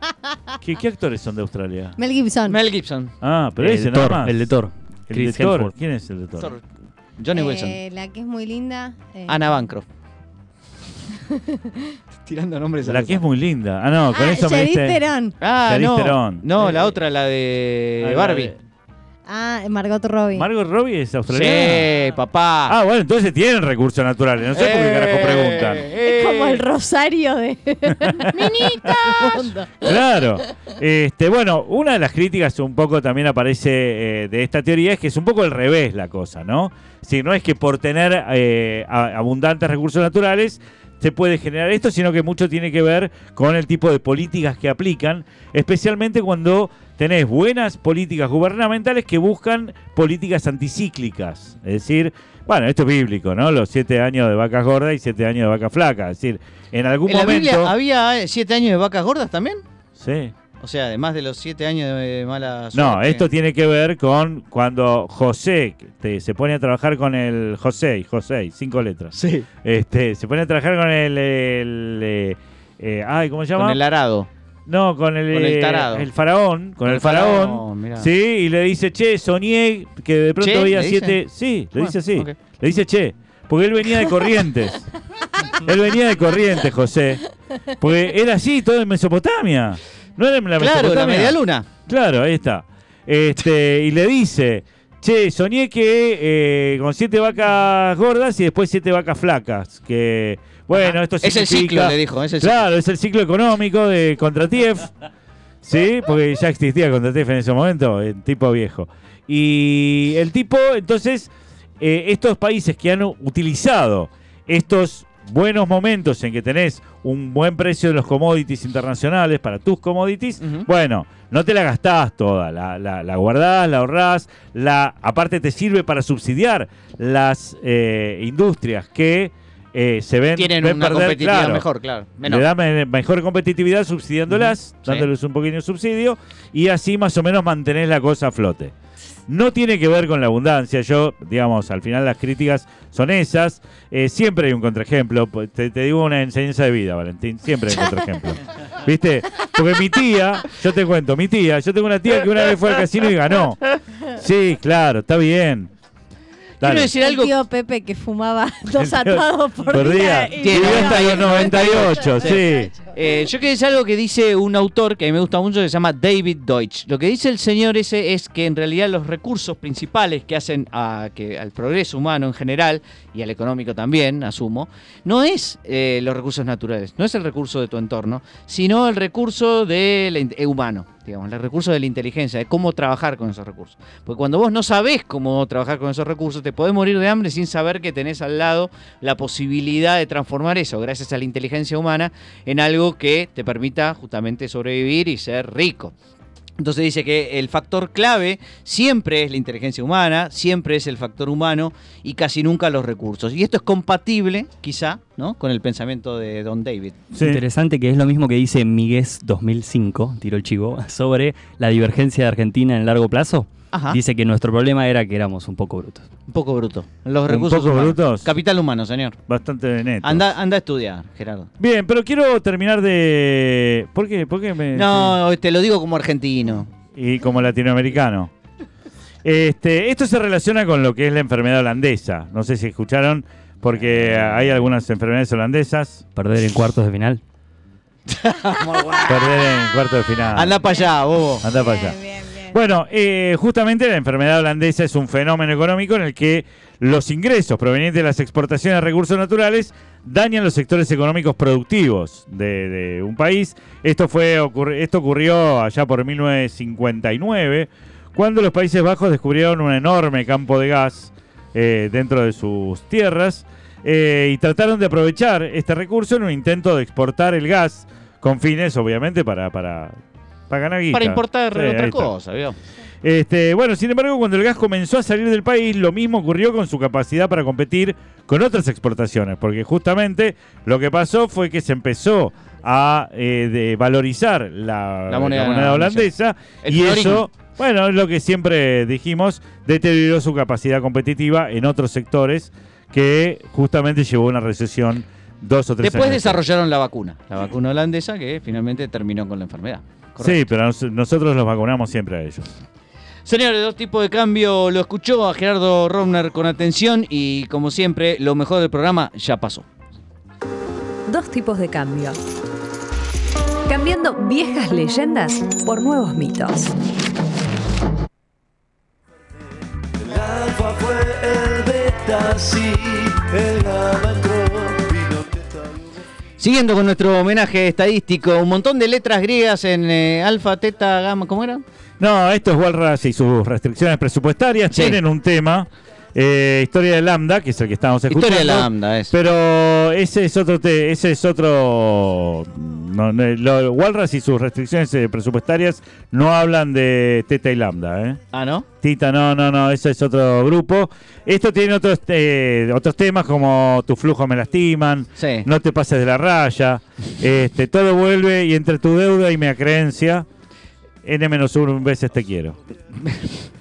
B: ¿qué, qué actores son de Australia?
C: Mel Gibson.
A: Mel Gibson.
B: Ah, pero
D: el,
B: ese nada
D: Thor,
B: más.
D: el de Thor.
B: El de
D: Chris
B: Thor.
D: Hemsworth.
B: ¿Quién es el de Thor?
A: Thor. Johnny Wilson.
C: Eh, la que es muy linda. eh,
A: Ana Bancroft. Tirando nombres
B: La que es muy linda. Ah, no, con
C: ah,
B: eso me diste...
C: Theron.
A: Ah,
B: Charlize
A: no.
B: Theron.
A: No, la otra, la
B: Ah,
A: de
B: la
A: Barbie.
C: Ah, Margot Robbie.
B: Margot Robbie es australiana.
A: Sí, papá.
B: Ah, bueno, entonces tienen recursos naturales. No sé por qué carajo preguntan.
C: es como el rosario de. ¡Minita!
B: Claro. Este, bueno, una de las críticas un poco también aparece eh, de esta teoría es que es un poco al revés la cosa, ¿no? Si no es que por tener eh, a- abundantes recursos naturales se puede generar esto, sino que mucho tiene que ver con el tipo de políticas que aplican, especialmente cuando tenés buenas políticas gubernamentales que buscan políticas anticíclicas. Es decir, bueno, esto es bíblico, ¿no? Los siete años de vacas gordas y siete años de vacas flacas. Es decir, en algún
A: ¿En la
B: momento...
A: Biblia había eh, siete años de vacas gordas también?
B: Sí.
A: O sea, además de los siete años de mala
B: No,
A: suerte.
B: esto tiene que ver con cuando José te- se pone a trabajar con el José, José, cinco letras.
A: Sí.
B: Este, se pone a trabajar con el, el, eh, eh, ay, ¿cómo se llama?
A: Con el arado.
B: No, con el,
A: con el
B: eh,
A: tarado.
B: el faraón, con, el faraón. sí, y le dice, che, soñé que de pronto
A: ¿Che?
B: había siete. Sí, le
A: Bueno,
B: dice así. Le dice, che, porque él venía de Corrientes. él venía de Corrientes, José. Porque era así, todo en Mesopotamia. No era en la
A: Claro, la
B: Mesopotamia.
A: media luna.
B: Claro, ahí está. Este, y le dice, che, soñé que eh, con siete vacas gordas y después siete vacas flacas. Que, bueno, esto
A: Es el ciclo, le dijo. Es el
B: Claro, es el ciclo económico de Contratief. Sí, porque ya existía Contratief en ese momento, el tipo viejo. Y el tipo, entonces, eh, estos países que han utilizado estos buenos momentos en que tenés un buen precio de los commodities internacionales para tus commodities, bueno, no te la gastás toda, la, la, la guardás, la ahorrás, la, aparte te sirve para subsidiar las eh, industrias que eh, se ven,
A: Tienen
B: ven
A: una
B: perder,
A: competitividad
B: claro,
A: mejor, claro.
B: le
A: Menor.
B: da me- mejor competitividad subsidiándolas,
A: Ujú, sí.
B: dándoles un pequeño subsidio y así más o menos mantenés la cosa a flote. No tiene que ver con la abundancia, yo, digamos, al final las críticas son esas. Eh, siempre hay un contraejemplo, te, te digo una enseñanza de vida, Valentín, siempre hay un contraejemplo. ¿Viste? Porque mi tía, yo te cuento, mi tía, yo tengo una tía que una vez fue al casino y ganó. Sí, claro, está bien.
A: Quiero
B: Dale.
A: decir
C: El
A: algo.
C: tío Pepe que fumaba dos atados por,
B: Por día.
C: y
A: Tiene
B: Vivió hasta los
A: 98,
B: 98, sí.
A: Eh, yo quiero decir algo que dice un autor que a mí me gusta mucho que se llama David Deutsch. Lo que dice el señor ese es que en realidad los recursos principales que hacen a, que, al progreso humano en general y al económico también, asumo, no es eh, los recursos naturales, no es el recurso de tu entorno, sino el recurso del eh, humano. digamos, los recursos de la inteligencia, de cómo trabajar con esos recursos. Porque cuando vos no sabés cómo trabajar con esos recursos, te podés morir de hambre sin saber que tenés al lado la posibilidad de transformar eso, gracias a la inteligencia humana, en algo que te permita justamente sobrevivir y ser rico. Entonces dice que el factor clave siempre es la inteligencia humana, siempre es el factor humano y casi nunca los recursos. Y esto es compatible, quizá, ¿no? con el pensamiento de Don David.
B: Sí.
D: Interesante que es lo mismo que dice Miguel 2005, tiró el chivo, sobre la divergencia de Argentina en el largo plazo.
A: Ajá.
D: Dice que nuestro problema era que éramos un poco brutos.
A: Un poco bruto. Los
B: ¿Un
A: recursos
B: poco
A: humanos.
B: brutos?
A: Capital humano, señor.
B: Bastante neto.
A: Anda, anda a estudiar, Gerardo.
B: Bien, pero quiero terminar de. ¿Por qué? ¿Por qué me.?
A: No, te lo digo como argentino.
B: Y como latinoamericano. Este, esto se relaciona con lo que es la enfermedad holandesa. No sé si escucharon, porque hay algunas enfermedades holandesas.
D: Perder en cuartos de final.
B: Perder en cuarto de final.
A: Anda para allá, bobo.
B: Anda para allá.
C: Bien, bien.
B: Bueno, eh, justamente la enfermedad holandesa es un fenómeno económico en el que los ingresos provenientes de las exportaciones de recursos naturales dañan los sectores económicos productivos de, un país. Esto, fue, ocurri- esto ocurrió allá por 1959, cuando los Países Bajos descubrieron un enorme campo de gas eh, dentro de sus tierras eh, y trataron de aprovechar este recurso en un intento de exportar el gas con fines, obviamente, para, para, para ganar guita.
A: Para importar
B: Sí,
A: otra cosa, ¿vio?
B: Este, bueno, sin embargo, cuando el gas comenzó a salir del país, lo mismo ocurrió con su capacidad para competir con otras exportaciones, porque justamente lo que pasó fue que se empezó a eh, de valorizar la,
A: La moneda
B: holandesa y eso, bueno, es lo que siempre dijimos, deterioró su capacidad competitiva en otros sectores que justamente llevó a una recesión dos o tres
A: Después
B: años.
A: desarrollaron la vacuna, la vacuna holandesa que finalmente terminó con la enfermedad.
B: Sí, pero nos- nosotros los vacunamos siempre a ellos.
A: Señores, dos tipos de cambio, lo escuchó a Gerardo Romner con atención y como siempre, lo mejor del programa ya pasó.
F: Dos tipos de cambio. Cambiando viejas leyendas por nuevos mitos.
G: El alfa fue el beta, sí, el
A: Siguiendo con nuestro homenaje estadístico, un montón de letras griegas en eh, alfa, teta, gamma, ¿cómo era?
B: No, esto es Walras y sus restricciones presupuestarias.
A: Sí.
B: Tienen un tema, eh, historia de Lambda, que es el que estamos escuchando.
A: Historia de lambda, es.
B: Pero ese es otro, te- ese es otro. No, no, lo- Walras y sus restricciones eh, presupuestarias no hablan de Teta y Lambda, ¿eh?
A: Ah, ¿no?
B: Tita, no, no, no, ese es otro grupo. Esto tiene otros, eh, otros temas como tu flujo me lastiman,
A: Sí.
B: no te pases de la raya, este, todo vuelve y entre tu deuda y mi acreencia, N-1 veces te quiero.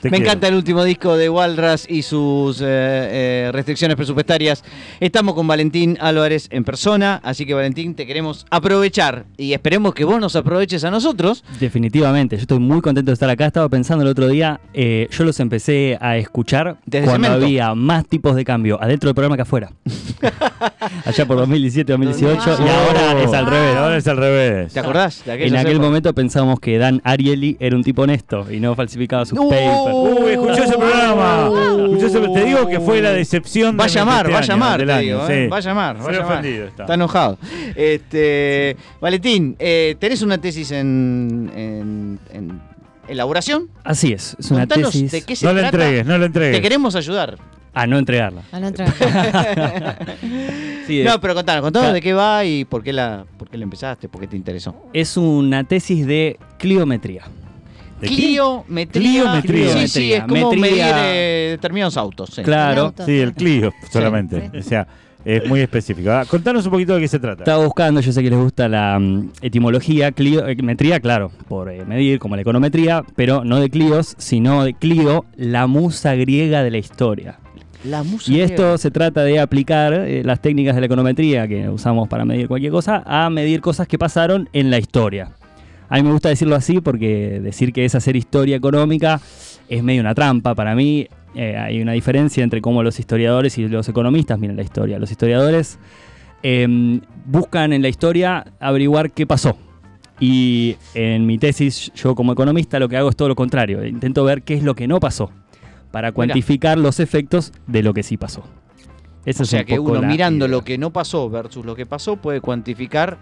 B: Te
A: Me
B: quiero.
A: encanta el último disco de Walras y sus eh, eh, restricciones presupuestarias. Estamos con Valentín Álvarez en persona, así que Valentín, te queremos aprovechar y esperemos que vos nos aproveches a nosotros.
D: Definitivamente, yo estoy muy contento de estar acá. Estaba pensando el otro día, eh, yo los empecé a escuchar
A: Desde
D: cuando
A: Cemento.
D: había más tipos de cambio adentro del programa que afuera. Allá por 2017, 2018 y ahora es al revés.
B: Ahora es al revés.
A: ¿Te acordás? De
D: En aquel momento pensábamos que Dan Ariely era un tipo honesto y no falsificaba sus
A: No.
D: papers.
B: Uy, escuchó ese programa. Escuchó ese- te digo que fue la decepción
A: Va a
B: de
A: llamar,
B: este
A: va a llamar, va a llamar, va a llamar.
B: ofendido está.
A: Está enojado. Este, Valentín, eh, ¿tenés una tesis en, en- en elaboración?
D: Así es, es una
A: Contanos
D: tesis.
A: de qué se
B: No
A: trata.
B: entregues, no le entregues.
A: Te queremos ayudar.
D: A no entregarla.
C: A la otra.
D: Sí,
A: No, pero contanos, contanos
D: Claro.
A: de qué va y por qué la, por qué la empezaste, por qué te interesó.
D: es una tesis de cliometría.
A: Cliometría.
B: Cliometría.
A: Sí, sí, es como
D: Metría.
A: medir eh, determinados autos. sí.
D: Claro.
C: auto.
B: Sí, el Clio solamente.
C: Sí.
B: O sea, es muy específico. Ah, contanos un poquito de qué se trata.
D: Estaba buscando, yo sé que les gusta la mm, etimología, Clio, eh, metría, claro, por eh, medir, como la econometría, pero no de Clios, sino de Clio, la musa griega de la historia.
A: La música.
D: Y esto se trata de aplicar eh, las técnicas de la econometría que usamos para medir cualquier cosa a medir cosas que pasaron en la historia. A mí me gusta decirlo así porque decir que es hacer historia económica es medio una trampa. Para mí eh, hay una diferencia entre cómo los historiadores y los economistas miran la historia. Los historiadores eh, buscan en la historia averiguar qué pasó. Y en mi tesis, yo como economista lo que hago es todo lo contrario. Intento ver qué es lo que no pasó para cuantificar los efectos de lo que sí pasó. Esa
A: O
D: es
A: sea
D: un
A: que
D: poco
A: uno mirando
D: idea.
A: lo que no pasó versus lo que pasó puede cuantificar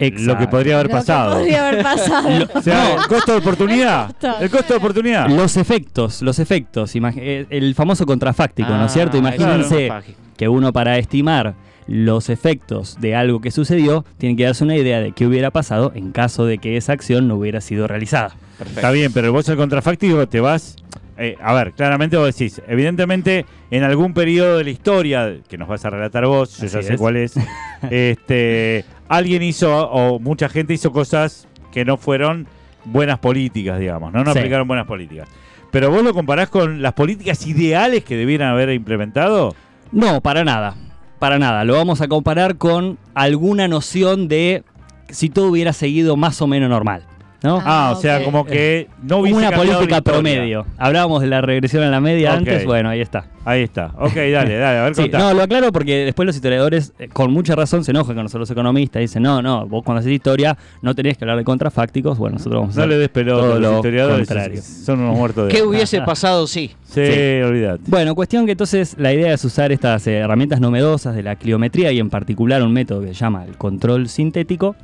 B: lo que podría haber
C: Lo que
B: pasado.
C: podría haber pasado.
B: O sea, el costo de oportunidad. El costo de oportunidad.
D: Los efectos, los efectos. eh, El famoso contrafáctico, ¿no es cierto?
A: Ah,
D: Imagínense
A: claro.
D: que uno para estimar los efectos de algo que sucedió tiene que darse una idea de qué hubiera pasado en caso de que esa acción no hubiera sido realizada.
B: Está bien, pero vos al contrafáctico te vas. Eh, a ver, claramente vos decís, evidentemente en algún periodo de la historia que nos vas a relatar vos, yo ya sé
D: es.
B: cuál es, este, alguien hizo o mucha gente hizo cosas que no fueron buenas políticas, digamos, no, no
D: Sí.
B: aplicaron buenas políticas. Pero vos lo comparás con las políticas ideales que debieran haber implementado.
D: No, para nada. Para nada. Lo vamos a comparar con alguna noción de si todo hubiera seguido más o menos normal. ¿No?
C: Ah,
B: Ah, o sea, como que no hubiese
D: Una política promedio. Hablábamos de la regresión a la media antes, bueno, ahí está.
B: Ahí está. Ok, dale, dale, a ver,
D: Sí,
B: contá.
D: no, lo aclaro porque después los historiadores, eh, con mucha razón, se enojan con nosotros los economistas. Dicen, no, no, vos cuando haces historia no tenés que hablar de contrafácticos. Bueno, nosotros vamos a
B: No le des pelota los
D: lo
B: historiadores,
D: contrario.
B: son unos muertos de
A: ¿Qué hubiese pasado si?
B: Sí,
D: Sí.
B: olvídate.
D: Bueno, cuestión que entonces la idea es usar estas eh, herramientas novedosas de la cliometría y en particular un método que se llama el control sintético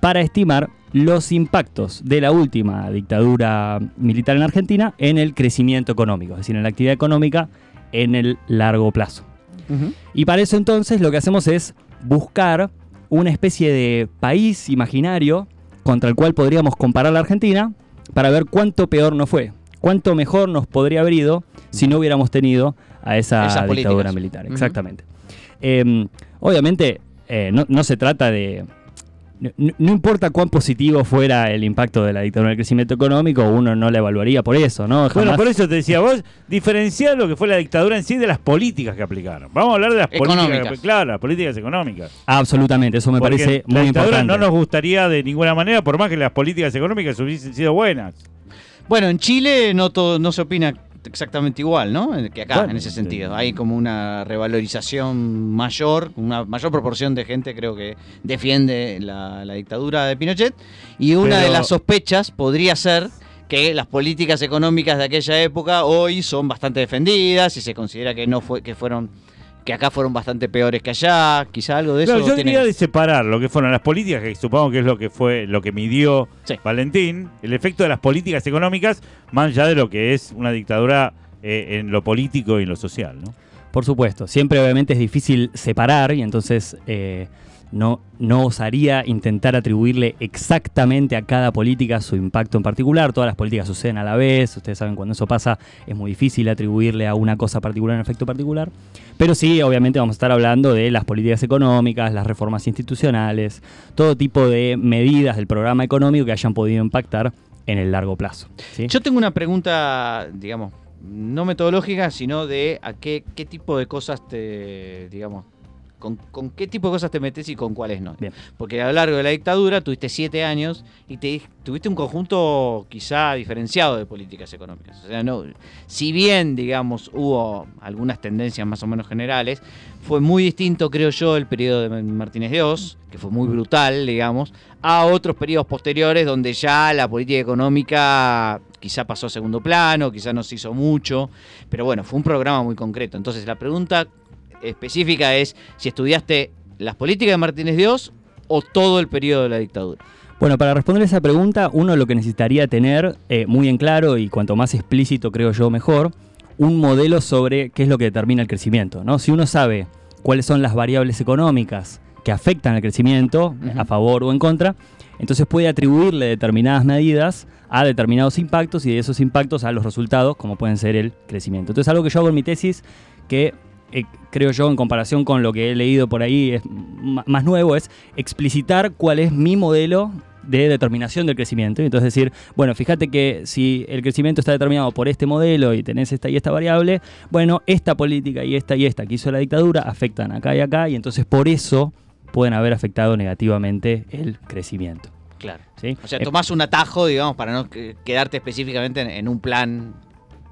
D: para estimar los impactos de la última dictadura militar en Argentina en el crecimiento económico, es decir, en la actividad económica en el largo plazo. Y para eso entonces lo que hacemos es buscar una especie de país imaginario contra el cual podríamos comparar la Argentina para ver cuánto peor nos fue, cuánto mejor nos podría haber ido si no hubiéramos tenido a esa
A: Esas
D: dictadura
A: políticas.
D: militar. Exactamente. Eh, obviamente eh, no, no se trata de... No, no importa cuán positivo fuera el impacto de la dictadura del crecimiento económico, uno no la evaluaría por eso, ¿no?
B: Bueno, por eso te decía, vos diferenciar lo que fue la dictadura en sí de las políticas que aplicaron. Vamos a hablar de las políticas,
A: Económicas.
B: que- claro, las políticas económicas.
D: Absolutamente, eso me
B: Porque
D: parece
B: la
D: muy
B: dictadura
D: importante.
B: no nos gustaría de ninguna manera, por más que las políticas económicas hubiesen sido buenas.
A: Bueno, en Chile no, todo, no se opina exactamente igual, ¿no? Que acá,
B: Bueno,
A: en ese sentido. Hay como una revalorización mayor, una mayor proporción de gente creo que defiende la, la dictadura de Pinochet. Y una
B: Pero-
A: de las sospechas podría ser que las políticas económicas de aquella época hoy son bastante defendidas y se considera que no fue que fueron que acá fueron bastante peores que allá, quizá algo de eso.
B: Claro, yo
A: tiene-
B: diría de separar lo que fueron las políticas, que supongo que es lo que fue lo que midió
A: Sí.
B: Valentín, el efecto de las políticas económicas, más allá de lo que es una dictadura eh, en lo político y en lo social, ¿no?
D: Por supuesto, siempre obviamente es difícil separar y entonces eh, no, osaría intentar atribuirle exactamente a cada política su impacto en particular. Todas las políticas suceden a la vez, ustedes saben cuando eso pasa es muy difícil atribuirle a una cosa particular un efecto particular. Pero sí, obviamente vamos a estar hablando de las políticas económicas, las reformas institucionales, todo tipo de medidas del programa económico que hayan podido impactar en el largo plazo.
A: Yo tengo una pregunta, digamos, no metodológica, sino de a qué, qué tipo de cosas te, digamos, con, con qué tipo de cosas te metes y con cuáles no.
D: Bien.
A: Porque a lo largo de la dictadura tuviste siete años y te, tuviste un conjunto quizá diferenciado de políticas económicas. O sea, no, si bien, digamos, hubo algunas tendencias más o menos generales, fue muy distinto, creo yo, el periodo de Martínez de Oz, que fue muy brutal, digamos, a otros periodos posteriores donde ya la política económica quizá pasó a segundo plano, quizá no se hizo mucho, pero bueno, fue un programa muy concreto. Entonces la pregunta específica es si estudiaste las políticas de Martínez de Oz o todo el periodo de la dictadura.
D: Bueno, para responder esa pregunta, uno lo que necesitaría tener eh, muy en claro y cuanto más explícito creo yo mejor, un modelo sobre qué es lo que determina el crecimiento. ¿no? Si uno sabe cuáles son las variables económicas que afectan al crecimiento, a favor o en contra, entonces puede atribuirle determinadas medidas a determinados impactos y de esos impactos a los resultados, como pueden ser el crecimiento. Entonces algo que yo hago en mi tesis, que eh, creo yo en comparación con lo que he leído por ahí es más nuevo, es explicitar cuál es mi modelo de determinación del crecimiento. Entonces decir, bueno, fíjate que si el crecimiento está determinado por este modelo y tenés esta y esta variable, bueno, esta política y esta y esta que hizo la dictadura afectan acá y acá y entonces por eso pueden haber afectado negativamente el crecimiento.
A: Claro.
D: ¿sí?
A: O sea,
D: Eh,
A: tomás un atajo, digamos, para no que- quedarte específicamente en, en un plan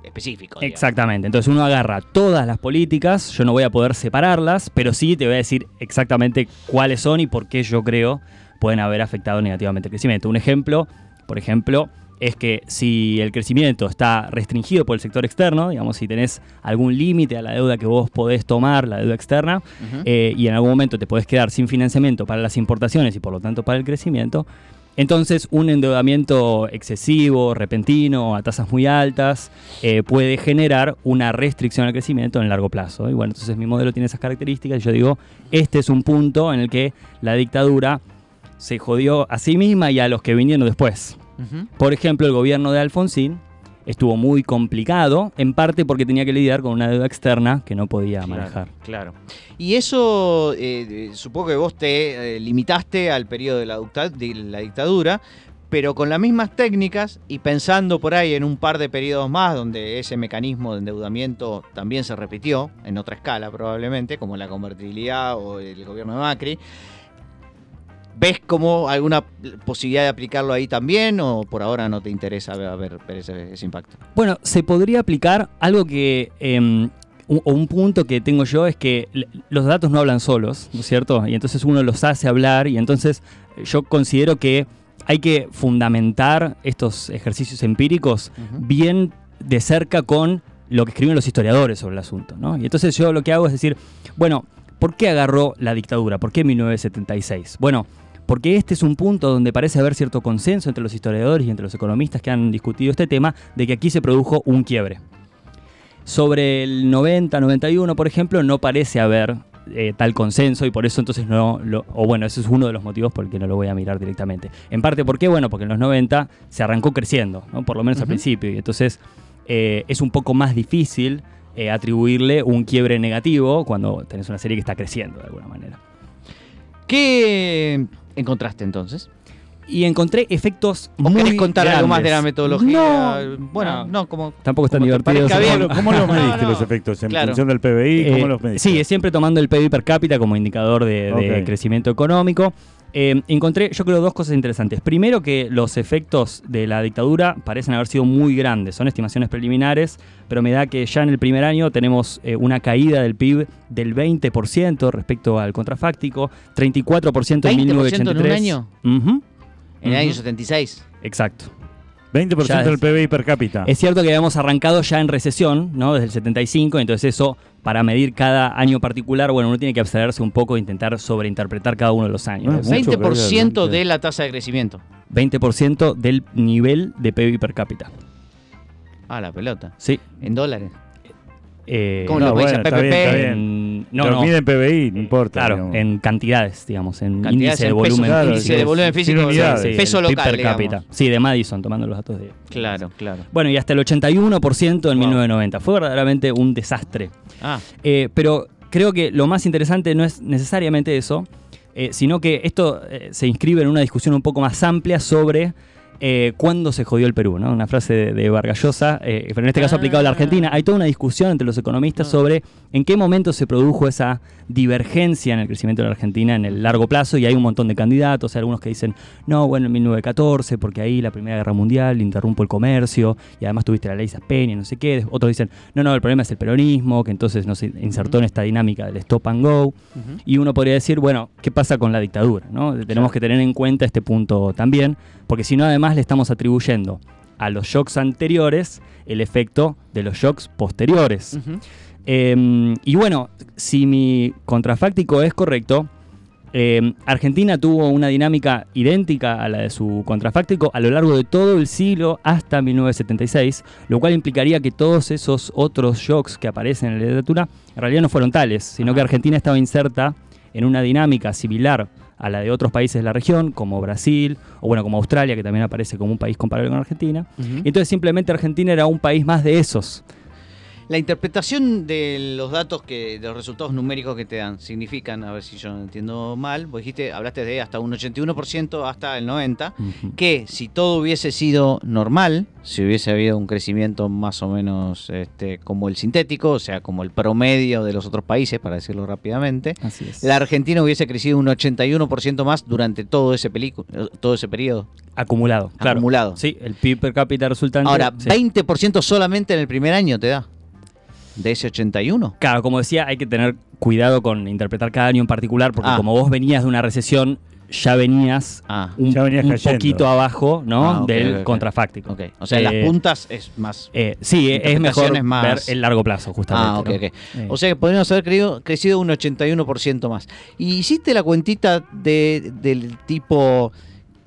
A: específico. digamos.
D: Exactamente, entonces uno agarra todas las políticas, yo no voy a poder separarlas, pero sí te voy a decir exactamente cuáles son y por qué yo creo pueden haber afectado negativamente el crecimiento. Un ejemplo, por ejemplo, es que si el crecimiento está restringido por el sector externo, digamos, si tenés algún límite a la deuda que vos podés tomar, la deuda externa, eh, y en algún momento te podés quedar sin financiamiento para las importaciones y por lo tanto para el crecimiento, entonces un endeudamiento excesivo, repentino, a tasas muy altas, eh, puede generar una restricción al crecimiento en el largo plazo. Y bueno, entonces mi modelo tiene esas características y yo digo, este es un punto en el que la dictadura se jodió a sí misma y a los que vinieron después. Por ejemplo, el gobierno de Alfonsín estuvo muy complicado, en parte porque tenía que lidiar con una deuda externa que no podía manejar.
A: Claro. Y eso, eh, supongo que vos te eh, limitaste al periodo de la, de la dictadura, pero con las mismas técnicas y pensando por ahí en un par de periodos más donde ese mecanismo de endeudamiento también se repitió, en otra escala probablemente, como la convertibilidad o el gobierno de Macri. ¿Ves como alguna posibilidad de aplicarlo ahí también o por ahora no te interesa ver, ese, ese impacto?
D: Bueno, se podría aplicar algo que... em, un- o un punto que tengo yo es que los datos no hablan solos, ¿no es cierto? Y entonces uno los hace hablar y entonces eh, yo considero que hay que fundamentar estos ejercicios empíricos bien de cerca con lo que escriben los historiadores sobre el asunto, ¿no? Y entonces yo lo que hago es decir, bueno, ¿por qué agarró la dictadura? ¿Por qué 1976? Bueno, porque este es un punto donde parece haber cierto consenso entre los historiadores y entre los economistas que han discutido este tema de que aquí se produjo un quiebre. Sobre el 90, 91, por ejemplo, no parece haber eh, tal consenso y por eso entonces no, lo- o bueno, ese es uno de los motivos por el que no lo voy a mirar directamente. En parte, ¿por qué? Bueno, porque en los 90 se arrancó creciendo, ¿no? por lo menos al principio, y entonces eh, es un poco más difícil eh, atribuirle un quiebre negativo cuando tenés una serie que está creciendo de alguna manera.
A: ¿Qué encontraste entonces?
D: Y encontré efectos
A: ¿O
D: muy
A: querés contar algo más de la metodología?
D: No,
A: bueno,
D: no.
A: no, como
D: Tampoco es tan
A: como te
D: divertido.
A: parezca
D: supongo.
A: bien.
B: ¿Cómo los mediste
A: no.
B: los efectos? ¿En
A: Claro.
B: función del PBI? ¿Cómo
D: Eh,
B: los mediste?
D: Sí, siempre tomando el PIB per cápita como indicador de, de crecimiento económico. Eh, encontré, yo creo, dos cosas interesantes. Primero, que los efectos de la dictadura parecen haber sido muy grandes. Son estimaciones preliminares, pero me da que ya en el primer año tenemos eh, una caída del PIB del 20% respecto al contrafáctico, 34% en
A: 20% en un
D: 1983.
A: año.
D: Ujú,
A: en el año
D: ujú.
A: 76.
D: Exacto.
B: 20%
D: Ya
B: del PBI per cápita.
D: Es cierto que habíamos arrancado ya en recesión, ¿no? Desde el 75, entonces eso, para medir cada año particular, bueno, uno tiene que abstraerse un poco e intentar sobreinterpretar cada uno de los años. ¿no?
B: Mucho,
A: 20%
B: creo que-
A: de la tasa de crecimiento.
D: 20% del nivel de PIB per cápita.
A: Ah, la pelota.
D: Sí.
A: En dólares.
D: Eh,
A: ¿Cómo
B: no,
A: lo
B: bueno,
A: dice
B: está bien, está
A: PPP?
B: bien.
D: En- no,
B: Lo
D: no.
B: miden PBI, no importa.
D: Claro,
B: digamos.
D: en cantidades, digamos, en
A: Cantidades
D: índice de
A: en
D: volumen.
B: Claro,
A: índice
B: sí,
A: de volumen físico.
D: Sí,
A: peso local,
D: per cápita. Sí, de Madison, tomando los datos de...
A: Claro, claro.
D: Bueno, y hasta el 81% en
A: Wow.
D: 1990. Fue verdaderamente un desastre.
A: Ah,
D: Eh, pero creo que lo más interesante no es necesariamente eso, eh, sino que esto eh, se inscribe en una discusión un poco más amplia sobre eh, cuándo se jodió el Perú, ¿no? Una frase de, de Vargas Llosa, eh, pero en este caso aplicado a la Argentina. Hay toda una discusión entre los economistas
A: Ah.
D: sobre en qué momento se produjo esa divergencia en el crecimiento de la Argentina en el largo plazo y hay un montón de candidatos, hay algunos que dicen, no, bueno, en 1914, porque ahí la Primera Guerra Mundial interrumpo el comercio y además tuviste la ley Peña, no sé qué. Otros dicen, no, no, el problema es el peronismo, que entonces no se insertó en esta dinámica del stop and go. Y uno podría decir, bueno, ¿qué pasa con la dictadura? ¿no? Tenemos que tener en cuenta este punto también, porque si no, además le estamos atribuyendo a los shocks anteriores el efecto de los shocks posteriores. Eh, y bueno, si mi contrafáctico es correcto, eh, Argentina tuvo una dinámica idéntica a la de su contrafáctico a lo largo de todo el siglo hasta 1976, lo cual implicaría que todos esos otros shocks que aparecen en la literatura en realidad no fueron tales, sino que Argentina estaba inserta en una dinámica similar a la de otros países de la región, como Brasil, o bueno, como Australia, que también aparece como un país comparable con Argentina. Y entonces simplemente Argentina era un país más de esos.
A: La interpretación de los datos que, de los resultados numéricos que te dan, significan, a ver si yo no entiendo mal, vos dijiste, hablaste de hasta un 81% hasta el 90%,
D: Ujú.
A: que si todo hubiese sido normal, si hubiese habido un crecimiento más o menos este, como el sintético, o sea, como el promedio de los otros países, para decirlo rápidamente,
D: Así es.
A: la Argentina hubiese crecido un 81% más durante todo ese, todo ese periodo
D: Acumulado, claro.
A: acumulado.
D: Sí, el PIB per cápita resultante.
A: Ahora,
D: sí.
A: 20% solamente en el primer año te da. De ese 81.
D: Claro, como decía, hay que tener cuidado con interpretar cada año en particular, porque
A: Ah.
D: como vos venías de una recesión, ya venías
A: Ah,
D: un,
B: Ya venías
D: un
B: cayendo.
D: poquito abajo ¿no?
A: Ah,
D: del contrafáctico.
A: ok. O sea, en las
D: Eh,
A: puntas es más.
D: eh, sí, es mejor
A: más-
D: ver el largo plazo, justamente.
A: Ah, ok,
D: ¿no?
A: ok.
D: Eh,
A: O sea que podríamos haber crecido, crecido un 81% más. Y hiciste la cuentita de, del tipo,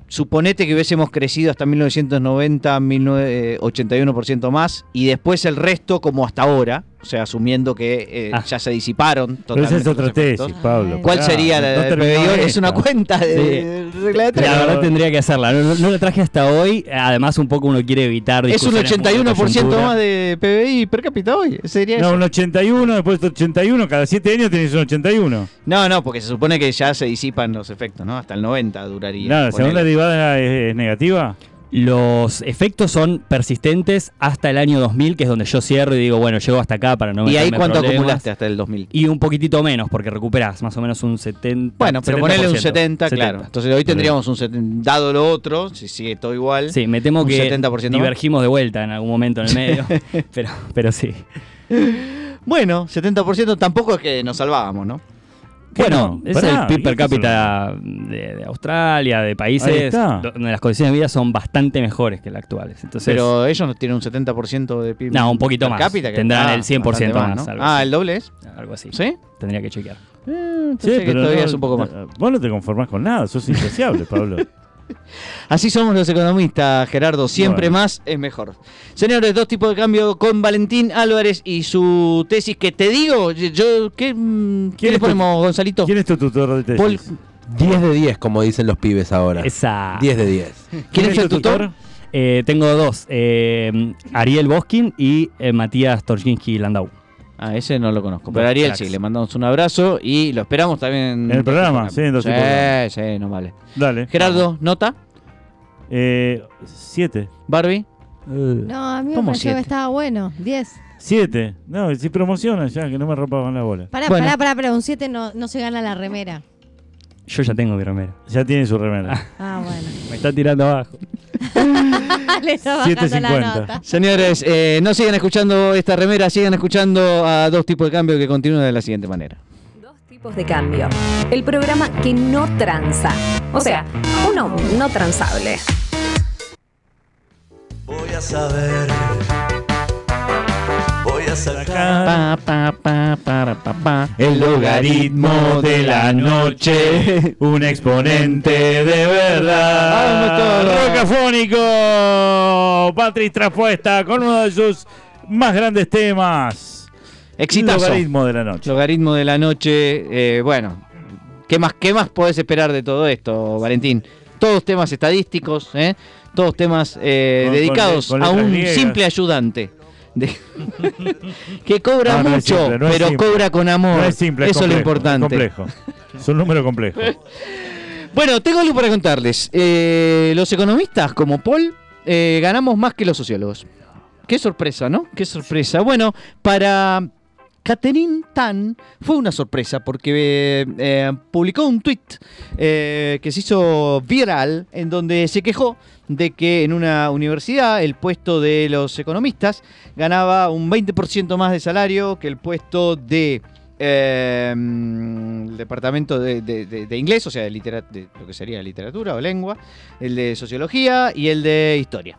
A: suponete que hubiésemos crecido hasta 1990, 19, eh, 81% más, y después el resto como hasta ahora, o sea, asumiendo que eh,
D: Ah.
A: ya se disiparon
B: Pero esa
A: totalmente
B: es otra tesis, Pablo.
A: ¿Cuál
B: Pará,
A: sería la
B: no
A: PBI? Es una cuenta de, de regla de tres.
D: La verdad tendría que hacerla. No, no- no la traje hasta hoy. Además, un poco uno quiere evitar.
A: Es un
D: discusiones muy de
A: 81%
D: coyuntura.
A: más de PBI per cápita hoy. Sería
B: No,
A: eso.
B: un 81, después de 81, cada 7 años tenés un 81.
A: No, no, porque se supone que ya se disipan los efectos, ¿no? Hasta el 90 duraría.
B: Nada, la segunda derivada es, es negativa.
D: Los efectos son persistentes hasta el año 2000, que es donde yo cierro y digo, bueno, llego hasta acá para no
A: ¿Y ahí cuánto
D: problemas.
A: acumulaste hasta el 2000?
D: Y un poquitito menos, porque recuperás más o menos un 70.
A: Bueno, pero ponele un 70,
D: 70%.
A: claro. Entonces hoy tendríamos un 70, dado lo otro, si sigue todo igual.
D: Sí, me temo que
A: 70% más.
D: divergimos de vuelta en algún momento en el medio. pero, pero sí.
A: Bueno, 70% tampoco es que nos salvábamos, ¿no?
B: ¿Qué
D: Bueno,
B: no?
D: es
B: Pará,
D: el PIB per
B: ¿y qué
D: cápita de, de Australia, de países donde las condiciones de vida son bastante mejores que las actuales. Entonces,
A: Pero ellos no tienen un 70% de PIB.
D: No, un poquito
A: per
D: más.
A: cápita, que
D: Tendrán el 100%
A: bastante
D: más,
A: ¿no?
D: algo
A: Ah,
D: así.
A: ¿el doble es?
D: algo así.
A: ¿Sí?
D: Tendría que chequear.
A: Eh,
B: Sí,
A: que
B: pero
A: todavía
B: no-
A: es un poco más.
B: Vos no te conformás con nada, sos insaciable, Pablo.
A: Así somos los economistas, Gerardo. Siempre
B: Bueno.
A: más es mejor. Señores, dos tipos de cambio con Valentín Álvarez y su tesis que te digo, yo, ¿qué, mm, ¿qué
B: ¿Quién
A: le
B: tu-
A: ponemos, Gonzalito?
B: ¿Quién es tu tutor de tesis?
A: Paul-
E: 10 de 10, como dicen los pibes ahora.
D: Esa.
E: 10 de 10.
A: ¿Quién es el
B: tu
A: tutor?
D: Eh, tengo dos. eh, Ariel Boskin y eh, Matías Torchinsky Landau.
A: Ah, ese no lo conozco. Pero Ariel
D: cracks.
A: sí, le mandamos un abrazo y lo esperamos también.
B: En el programa, sí, en dos
A: sí, sí, no vale.
B: Dale.
A: Gerardo, ¿nota?
B: Eh, siete.
A: Barbie.
C: No, a mí me
A: ¿Cómo
C: pareció
A: siete?
C: que estaba bueno. 10.
B: Siete. No, si promocionan ya, que no me rompaban la bola.
C: Pará,
A: Bueno.
C: pará, pará, pará. Un 7 no, no se gana la remera.
D: Yo ya tengo mi remera.
B: Ya tiene su remera.
C: Ah, bueno.
D: Me está tirando abajo.
C: Le está bajando la
B: 7.50.
C: nota.
A: Señores, eh, no sigan escuchando esta remera, sigan escuchando a dos tipos de cambio que continúan de la siguiente manera.
F: Dos tipos de cambio. El programa que no tranza. O sea, uno no transable.
I: Voy a saber. Voy a sacar.
A: Pa, pa, pa, para, pa, pa.
B: El logaritmo de la noche, un exponente de verdad. Rocafónico, Patrick Traspuesta con uno de sus más grandes temas.
A: Exitazo.
B: Logaritmo de la noche.
A: Logaritmo de la noche. eh, bueno, ¿qué más, ¿qué más podés esperar de todo esto, Valentín? Todos temas estadísticos, ¿eh? todos temas eh,
B: Con-
A: dedicados
B: con- con
A: a un simple ayudante. De- que cobra
B: No, no es
A: mucho,
B: simple, no es
A: pero cobra con amor.
B: No es simple, es
A: Eso es lo importante.
B: Es complejo. Es un número complejo.
A: Bueno, tengo algo para contarles. Eh, los economistas, como Paul, eh, ganamos más que los sociólogos. Qué sorpresa, ¿no? Qué sorpresa. Bueno, para Catherine Tan fue una sorpresa porque eh, publicó un tweet que se hizo viral en donde se quejó de que en una universidad el puesto de los economistas ganaba un 20% más de salario que el puesto de el departamento de, inglés, o sea, de, de lo que sería literatura o lengua, el de sociología y el de historia.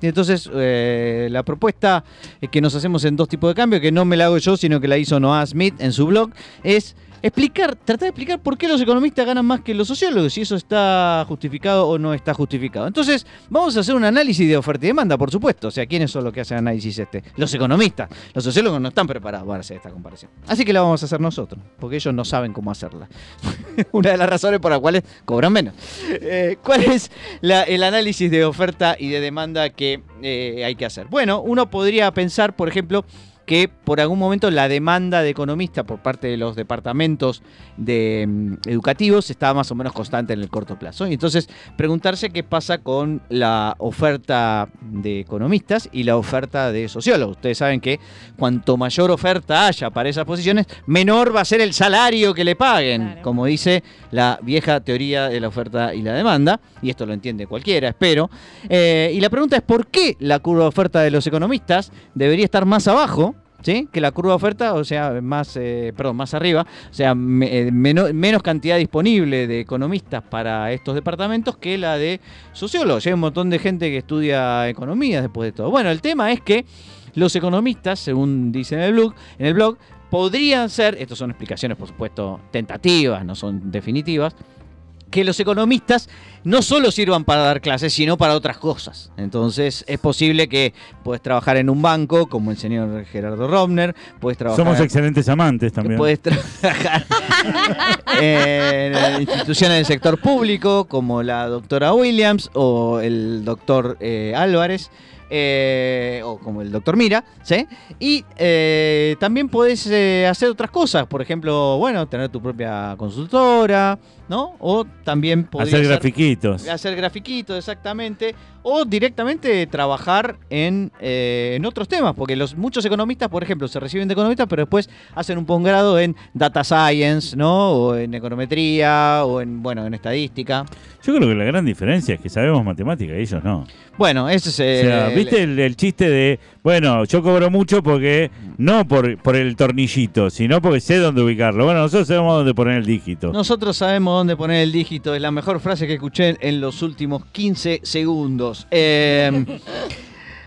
A: Entonces, eh, la propuesta que nos hacemos en dos tipos de cambio, que no me la hago yo, sino que la hizo Noah Smith en su blog, es explicar, tratar de explicar por qué los economistas ganan más que los sociólogos, si eso está justificado o no está justificado. Entonces, vamos a hacer un análisis de oferta y demanda, por supuesto. O sea, ¿quiénes son los que hacen análisis este? Los economistas. Los sociólogos no están preparados para hacer esta comparación. Así que la vamos a hacer nosotros, porque ellos no saben cómo hacerla. Una de las razones por las cuales cobran menos. Eh, ¿Cuál es la- el análisis de oferta y de demanda que eh, hay que hacer? Bueno, uno podría pensar, por ejemplo, que por algún momento la demanda de economistas por parte de los departamentos de, mm, educativos estaba más o menos constante en el corto plazo. Y entonces preguntarse qué pasa con la oferta de economistas y la oferta de sociólogos. Ustedes saben que cuanto mayor oferta haya para esas posiciones, menor va a ser el salario que le paguen,
C: Claro.
A: como dice la vieja teoría de la oferta y la demanda, y esto lo entiende cualquiera, espero. Eh, y la pregunta es por qué la curva de oferta de los economistas debería estar más abajo ¿sí? Que la curva de oferta, o sea, más, eh, perdón, más arriba, o sea, eh, meno- menos cantidad disponible de economistas para estos departamentos que la de sociólogos. Hay un montón de gente que estudia economía después de todo. Bueno, el tema es que los economistas, según dice en el blog, en el blog podrían ser, estas son explicaciones por supuesto tentativas, no son definitivas, que los economistas no solo sirvan para dar clases, sino para otras cosas. Entonces, es posible que puedes trabajar en un banco, como el señor Gerardo Romner, puedes trabajar...
B: Somos excelentes amantes también.
A: Puedes trabajar en instituciones del sector público, como la doctora Williams o el doctor eh, Álvarez. Eh, o como el doctor Mira, ¿sí? Y eh, también podés eh, hacer otras cosas, por ejemplo, bueno, tener tu propia consultora, ¿no? O también podés
B: Hacer grafiquitos.
A: hacer grafiquitos, exactamente, o directamente trabajar en, en otros temas, porque los muchos economistas, por ejemplo, se reciben de economistas, pero después hacen un posgrado en data science, ¿no? O en econometría, o en, bueno, en estadística.
B: Yo creo que la gran diferencia es que sabemos matemática y ellos no.
A: Bueno, ese es
B: O sea, ¿viste el, el chiste de, bueno, yo cobro mucho porque no por, por el tornillito, sino porque sé dónde ubicarlo? Bueno, nosotros sabemos dónde poner el dígito.
A: Nosotros sabemos dónde poner el dígito. Es la mejor frase que escuché en los últimos 15 segundos. Eh,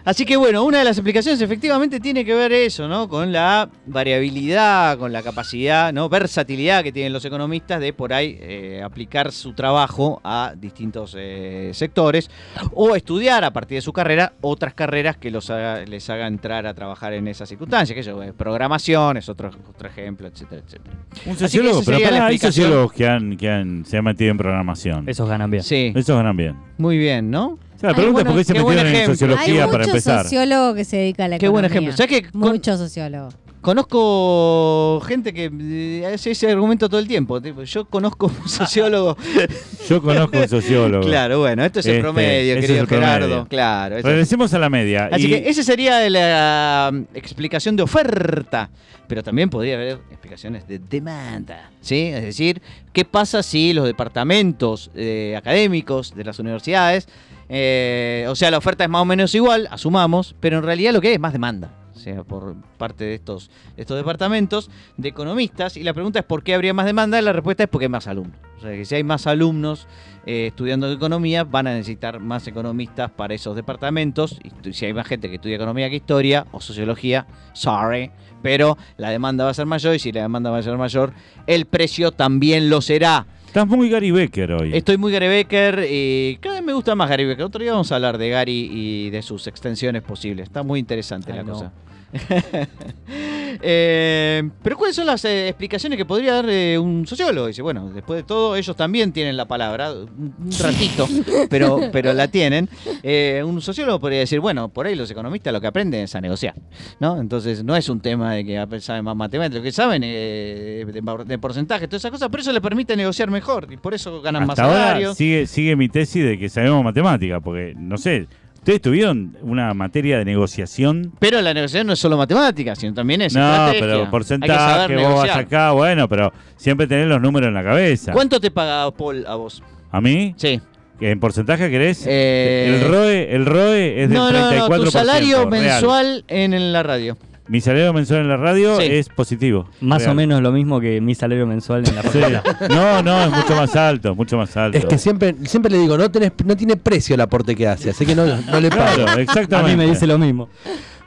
A: así que bueno, una de las explicaciones efectivamente tiene que ver eso, ¿no? Con la variabilidad, con la capacidad, ¿no? Versatilidad que tienen los economistas de por ahí eh, aplicar su trabajo a distintos eh, sectores o estudiar a partir de su carrera otras carreras que los haga- les haga entrar a trabajar en esas circunstancias, que eso, eh, programación es otro, otro ejemplo, etcétera, etcétera.
B: Un sociólogo, pero pará, hay sociólogos que, han, que han, se han metido en programación.
D: Esos ganan bien.
A: Sí,
B: Esos ganan bien.
A: muy bien, ¿no?
B: O sea, la
C: Ay,
B: pregunta
A: bueno,
B: es por qué se metieron en sociología
C: Hay
B: para
C: muchos
B: empezar.
C: sociólogos que se dedican a la
A: Qué buen
C: economía.
A: ejemplo. ¿Sabes que con-
C: Muchos sociólogos.
A: Conozco gente que eh, hace ese argumento todo el tiempo. tipo, Yo conozco un sociólogo.
B: Yo conozco un sociólogo.
A: claro, bueno, esto es el
B: Este,
A: promedio, querido
B: el promedio.
A: Gerardo. Claro.
B: Regresemos a la media.
A: Así
B: y-
A: que esa sería la um, explicación de oferta. Pero también podría haber explicaciones de demanda. ¿sí? Es decir, ¿qué pasa si los departamentos eh, académicos de las universidades, eh, o sea, la oferta es más o menos igual, asumamos, pero en realidad lo que hay es más demanda? Sea, por parte de estos, estos departamentos de economistas. Y la pregunta es: ¿por qué habría más demanda? La respuesta es porque hay más alumnos. O sea, que si hay más alumnos eh, estudiando economía, van a necesitar más economistas para esos departamentos. Y si hay más gente que estudia economía que historia o sociología, sorry, pero la demanda va a ser mayor y si la demanda va a ser mayor, el precio también lo será.
B: Estás muy Gary Becker hoy.
A: Estoy muy Gary Becker y cada vez me gusta más Gary Becker. Otro día vamos a hablar de Gary y de sus extensiones posibles. Está muy interesante
D: Ay,
A: la
D: no.
A: cosa. Eh, pero ¿cuáles son las eh, explicaciones que podría dar eh, un sociólogo? Dice, bueno, después de todo, ellos también tienen la palabra, un ratito, pero, pero la tienen. Eh, un sociólogo podría decir, bueno, por ahí los economistas lo que aprenden es a negociar, ¿no? Entonces no es un tema de que saben más matemáticas, lo que saben eh, de, de porcentaje, todas esas cosas, pero eso les permite negociar mejor y por eso ganan más
B: ahora
A: salario.
B: sigue, sigue mi tesis de que sabemos matemática, porque, no sé, ¿ustedes tuvieron una materia de negociación?
A: Pero la negociación no es solo matemática, sino también es
B: No,
A: estrategia.
B: pero
A: Hay que
B: porcentaje, vos vas
A: negociar.
B: acá, bueno, pero siempre tenés los números en la cabeza.
A: ¿Cuánto te paga Paul a vos?
B: ¿A mí?
A: Sí.
B: ¿Que ¿En porcentaje querés?
A: Eh,
B: El ROE, el ROE es del
A: no, no,
B: 34%.
A: no, tu salario mensual en, en la radio.
B: Mi salario mensual en la radio
A: Sí.
B: es positivo.
D: Más
B: real.
D: o menos lo mismo que mi salario mensual en la
B: Sí.
D: facultad.
B: No, no, es mucho más alto, mucho más alto.
E: Es que siempre, siempre le digo, no, tenés, no tiene precio el aporte que hace, así que no, no le pago.
B: Claro,
D: A
B: exactamente.
D: mí me dice lo mismo.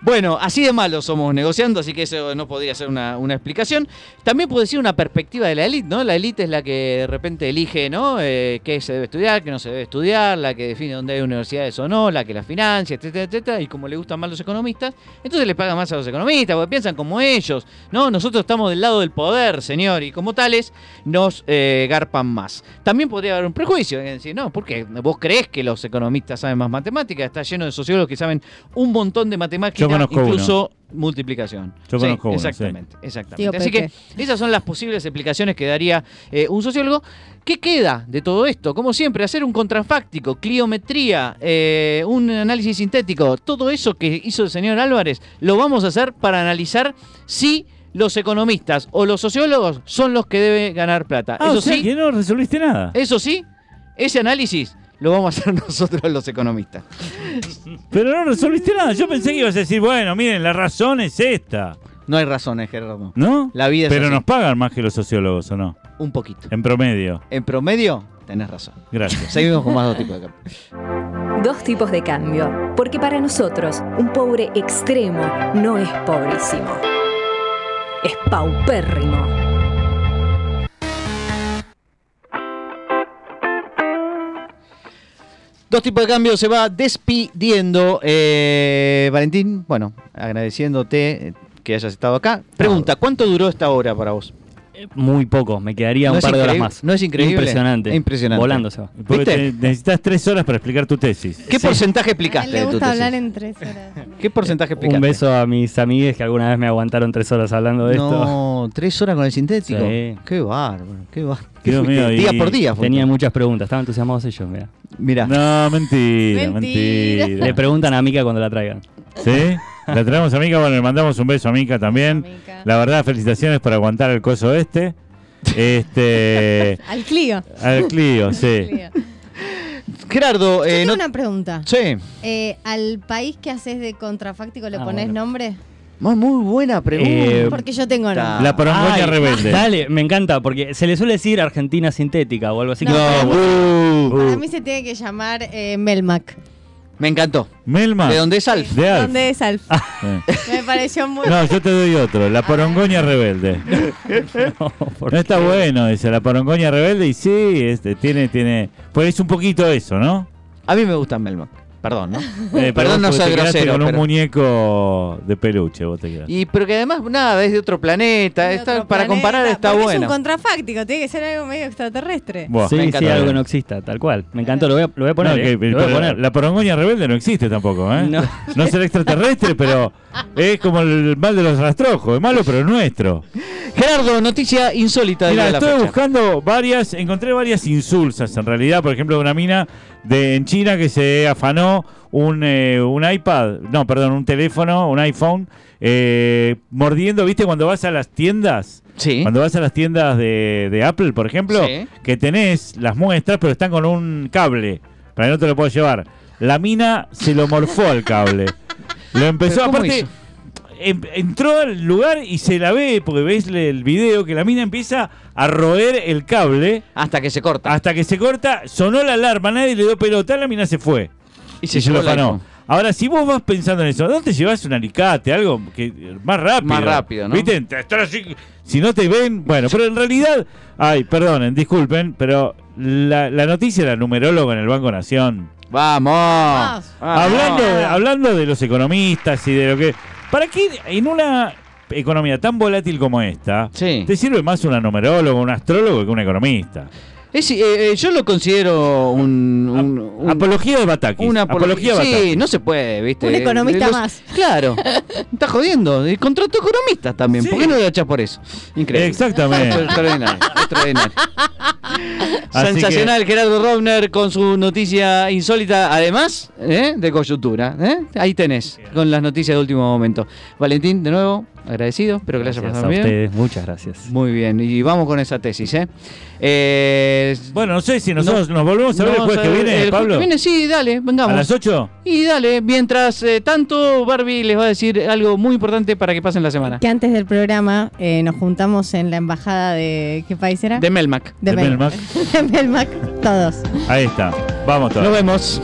A: Bueno, así de malo somos negociando, así que eso no podría ser una, explicación. También puede ser una perspectiva de la élite, ¿no? La élite es la que de repente elige, ¿no? Eh, qué se debe estudiar, qué no se debe estudiar, la que define dónde hay universidades o no, la que las financia, etcétera, etcétera. Y como le gustan más los economistas, entonces le pagan más a los economistas, porque piensan como ellos, ¿no? Nosotros estamos del lado del poder, señor, y como tales nos eh, garpan más. También podría haber un prejuicio, es decir, no, porque vos creés que los economistas saben más matemáticas, está lleno de sociólogos que saben un montón de matemáticas,
B: Yo conozco
A: incluso multiplicación.
B: Yo
A: Sí,
B: conozco uno,
A: exactamente, exactamente.
C: Tío
A: Así
C: Pepe.
A: que esas son las posibles explicaciones que daría eh, un sociólogo. ¿Qué queda de todo esto? Como siempre, hacer un contrafáctico, cliometría, eh, un análisis sintético, todo eso que hizo el señor Álvarez, lo vamos a hacer para analizar si los economistas o los sociólogos son los que deben ganar plata.
B: Ah,
A: eso
B: o sea
A: sí,
B: que no resolviste nada.
A: eso sí, ese análisis lo vamos a hacer nosotros los economistas.
B: Pero no resolviste nada. Yo pensé que ibas a decir, bueno, miren, la razón es esta.
A: No hay razones, Gerardo.
B: ¿No?
A: La vida es
B: Pero
A: así.
B: nos pagan más que los sociólogos, ¿o no?
A: Un poquito.
B: En promedio.
A: En promedio, tenés razón.
B: Gracias.
A: Seguimos con más dos tipos de cambio.
F: Dos tipos de cambio. Porque para nosotros, un pobre extremo no es pobrísimo. Es paupérrimo.
A: Dos tipos de cambio se va despidiendo. Eh, Valentín, bueno, agradeciéndote eh, que hayas estado acá. Pregunta, ¿cuánto duró esta hora para vos?
D: Muy poco, me quedaría
A: ¿No
D: un
A: es
D: par de horas más.
A: ¿No es increíble?
D: Impresionante.
A: Impresionante.
D: Volando se
B: necesitas tres horas para explicar tu tesis.
A: ¿Qué porcentaje
C: A él
A: explicaste
C: le
A: de tu
C: gusta
A: tesis?
C: hablar en tres horas.
A: ¿Qué porcentaje explicaste?
D: Un beso a mis amigues que alguna vez me aguantaron tres horas hablando de esto.
A: No, tres horas con el sintético.
D: Sí.
A: Qué bárbaro, qué bárbaro.
B: Mío,
A: día por día. fue.
D: Tenía muchas preguntas, estaban entusiasmados ellos, mira.
A: Mira,
B: No, mentira,
C: Mentira.
B: mentira.
D: Le preguntan a Mica cuando la traigan.
B: ¿Sí? La traemos a Mica, bueno, le mandamos un beso a Mica también.
C: Mica.
B: La verdad, felicitaciones por aguantar el coso este. Este.
C: Al Clio.
B: al Clio, sí.
C: Clio.
A: Gerardo,
C: Yo
A: eh,
C: tengo
A: no-
C: una pregunta.
A: Sí.
C: Eh, ¿Al país que haces de contrafáctico le
D: Ah,
C: pones
D: bueno.
C: nombre?
A: Muy, buena pregunta.
D: Eh,
C: Porque yo tengo.
A: Ah.
B: La porongoña
D: Ay,
B: rebelde.
D: Dale, me encanta, porque se le suele decir Argentina sintética o algo así.
C: No,
D: que-
C: pero-
B: uh,
C: Para mí se tiene que llamar eh, Melmac.
A: Me encantó.
B: Melma.
A: ¿De dónde es Alf?
B: De Alf.
C: ¿Dónde es Alf?
B: Eh.
C: Me pareció muy...
B: No, yo te doy otro, la porongoña rebelde.
D: No, ¿por
B: No está bueno ese, la porongoña rebelde y sí, este, tiene, tiene, pues es un poquito eso, ¿no?
A: A mí me gusta Melmac. Perdón, ¿no?
B: Eh, pero
A: Perdón, no soy grosero.
B: con un
A: pero-
B: muñeco de peluche, vos te quedaste.
A: Y pero que además, nada, es de otro planeta.
C: De
A: está-
C: otro
A: para
C: planeta,
A: comparar está
C: porque Es
A: bueno.
C: un contrafáctico, tiene que ser algo medio extraterrestre.
B: Buah.
D: Sí,
A: Me
D: sí, algo que no exista, tal cual. Me encantó, lo voy a, lo voy a poner.
B: No,
D: eh,
B: que-
D: lo voy a
B: pero
D: poner.
B: La porongoña rebelde no existe tampoco, ¿eh?
D: No.
B: No, será extraterrestre, pero es como el mal de los rastrojos, es malo pero nuestro.
A: Gerardo, noticia insólita de
B: Mira,
A: la
B: estoy
A: fecha.
B: buscando varias, encontré varias insulsas en realidad, por ejemplo, una mina de en China que se afanó un, eh, un iPad, no, perdón, un teléfono, un iPhone, eh, mordiendo, ¿viste? Cuando vas a las tiendas,
A: Sí.
B: cuando vas a las tiendas de, de Apple, por ejemplo,
A: Sí.
B: que tenés las muestras, pero están con un cable, para que no te lo puedas llevar. La mina se lo morfó al cable. Lo empezó,
A: ¿Pero cómo
B: aparte,
A: hizo?
B: Em- entró al lugar y se la ve, porque ves el video, que la mina empieza a roer el cable
A: Hasta que se corta.
B: hasta que se corta, sonó la alarma, nadie le dio pelota, la mina se fue.
A: y se
B: afanó.
A: iPhone.
B: Ahora, si vos vas pensando en eso, ¿dónde llevas un alicate? Algo que más rápido.
A: Más rápido, ¿no?
B: ¿Viste? Estar así, si no te ven, bueno, pero en realidad, ay, perdonen, disculpen, pero la, la noticia era numerólogo en el Banco Nación.
A: Vamos.
C: Vamos.
A: Vamos.
B: Hablando de, hablando de los economistas y de lo que... ¿Para qué en una economía tan volátil como esta,
A: Sí.
B: te sirve más un numerólogo, un astrólogo que un economista?
A: Es, eh, eh, yo lo considero un, un- un-
B: Apología de Batakis.
A: una
B: apología de
A: Sí,
B: Batakis.
A: no se puede, ¿viste?
C: Un economista
A: Los-
C: más.
A: Claro. Está jodiendo. Y contrato economistas también.
B: Sí.
A: ¿Por qué no lo echás por eso? Increíble.
B: Exactamente.
A: Extraordinario. Sensacional Gerardo Rovner con su noticia insólita, además ¿eh? de coyuntura. ¿eh? Ahí tenés, con las noticias de último momento. Valentín, de nuevo, agradecido. Espero que le haya
D: Gracias
A: pasado
D: a
A: bien.
D: ustedes, muchas gracias.
A: Muy bien, y vamos con esa tesis. ¿eh? Eh,
B: Bueno, no sé si nosotros
A: no-
B: nos volvemos a ver el jueves que viene,
A: el
B: Pablo.
A: que viene, sí, dale, vengamos.
B: ¿A las 8?
A: Y dale, mientras eh, tanto, Barbie les va a decir algo muy importante para que pasen la semana.
C: Que antes del programa eh, nos juntamos en la embajada de... ¿Qué país era?
A: De Melmac.
B: de
C: Mel-
B: Melmac.
C: de Melmac, todos.
B: Ahí está. Vamos todos.
A: Nos vemos.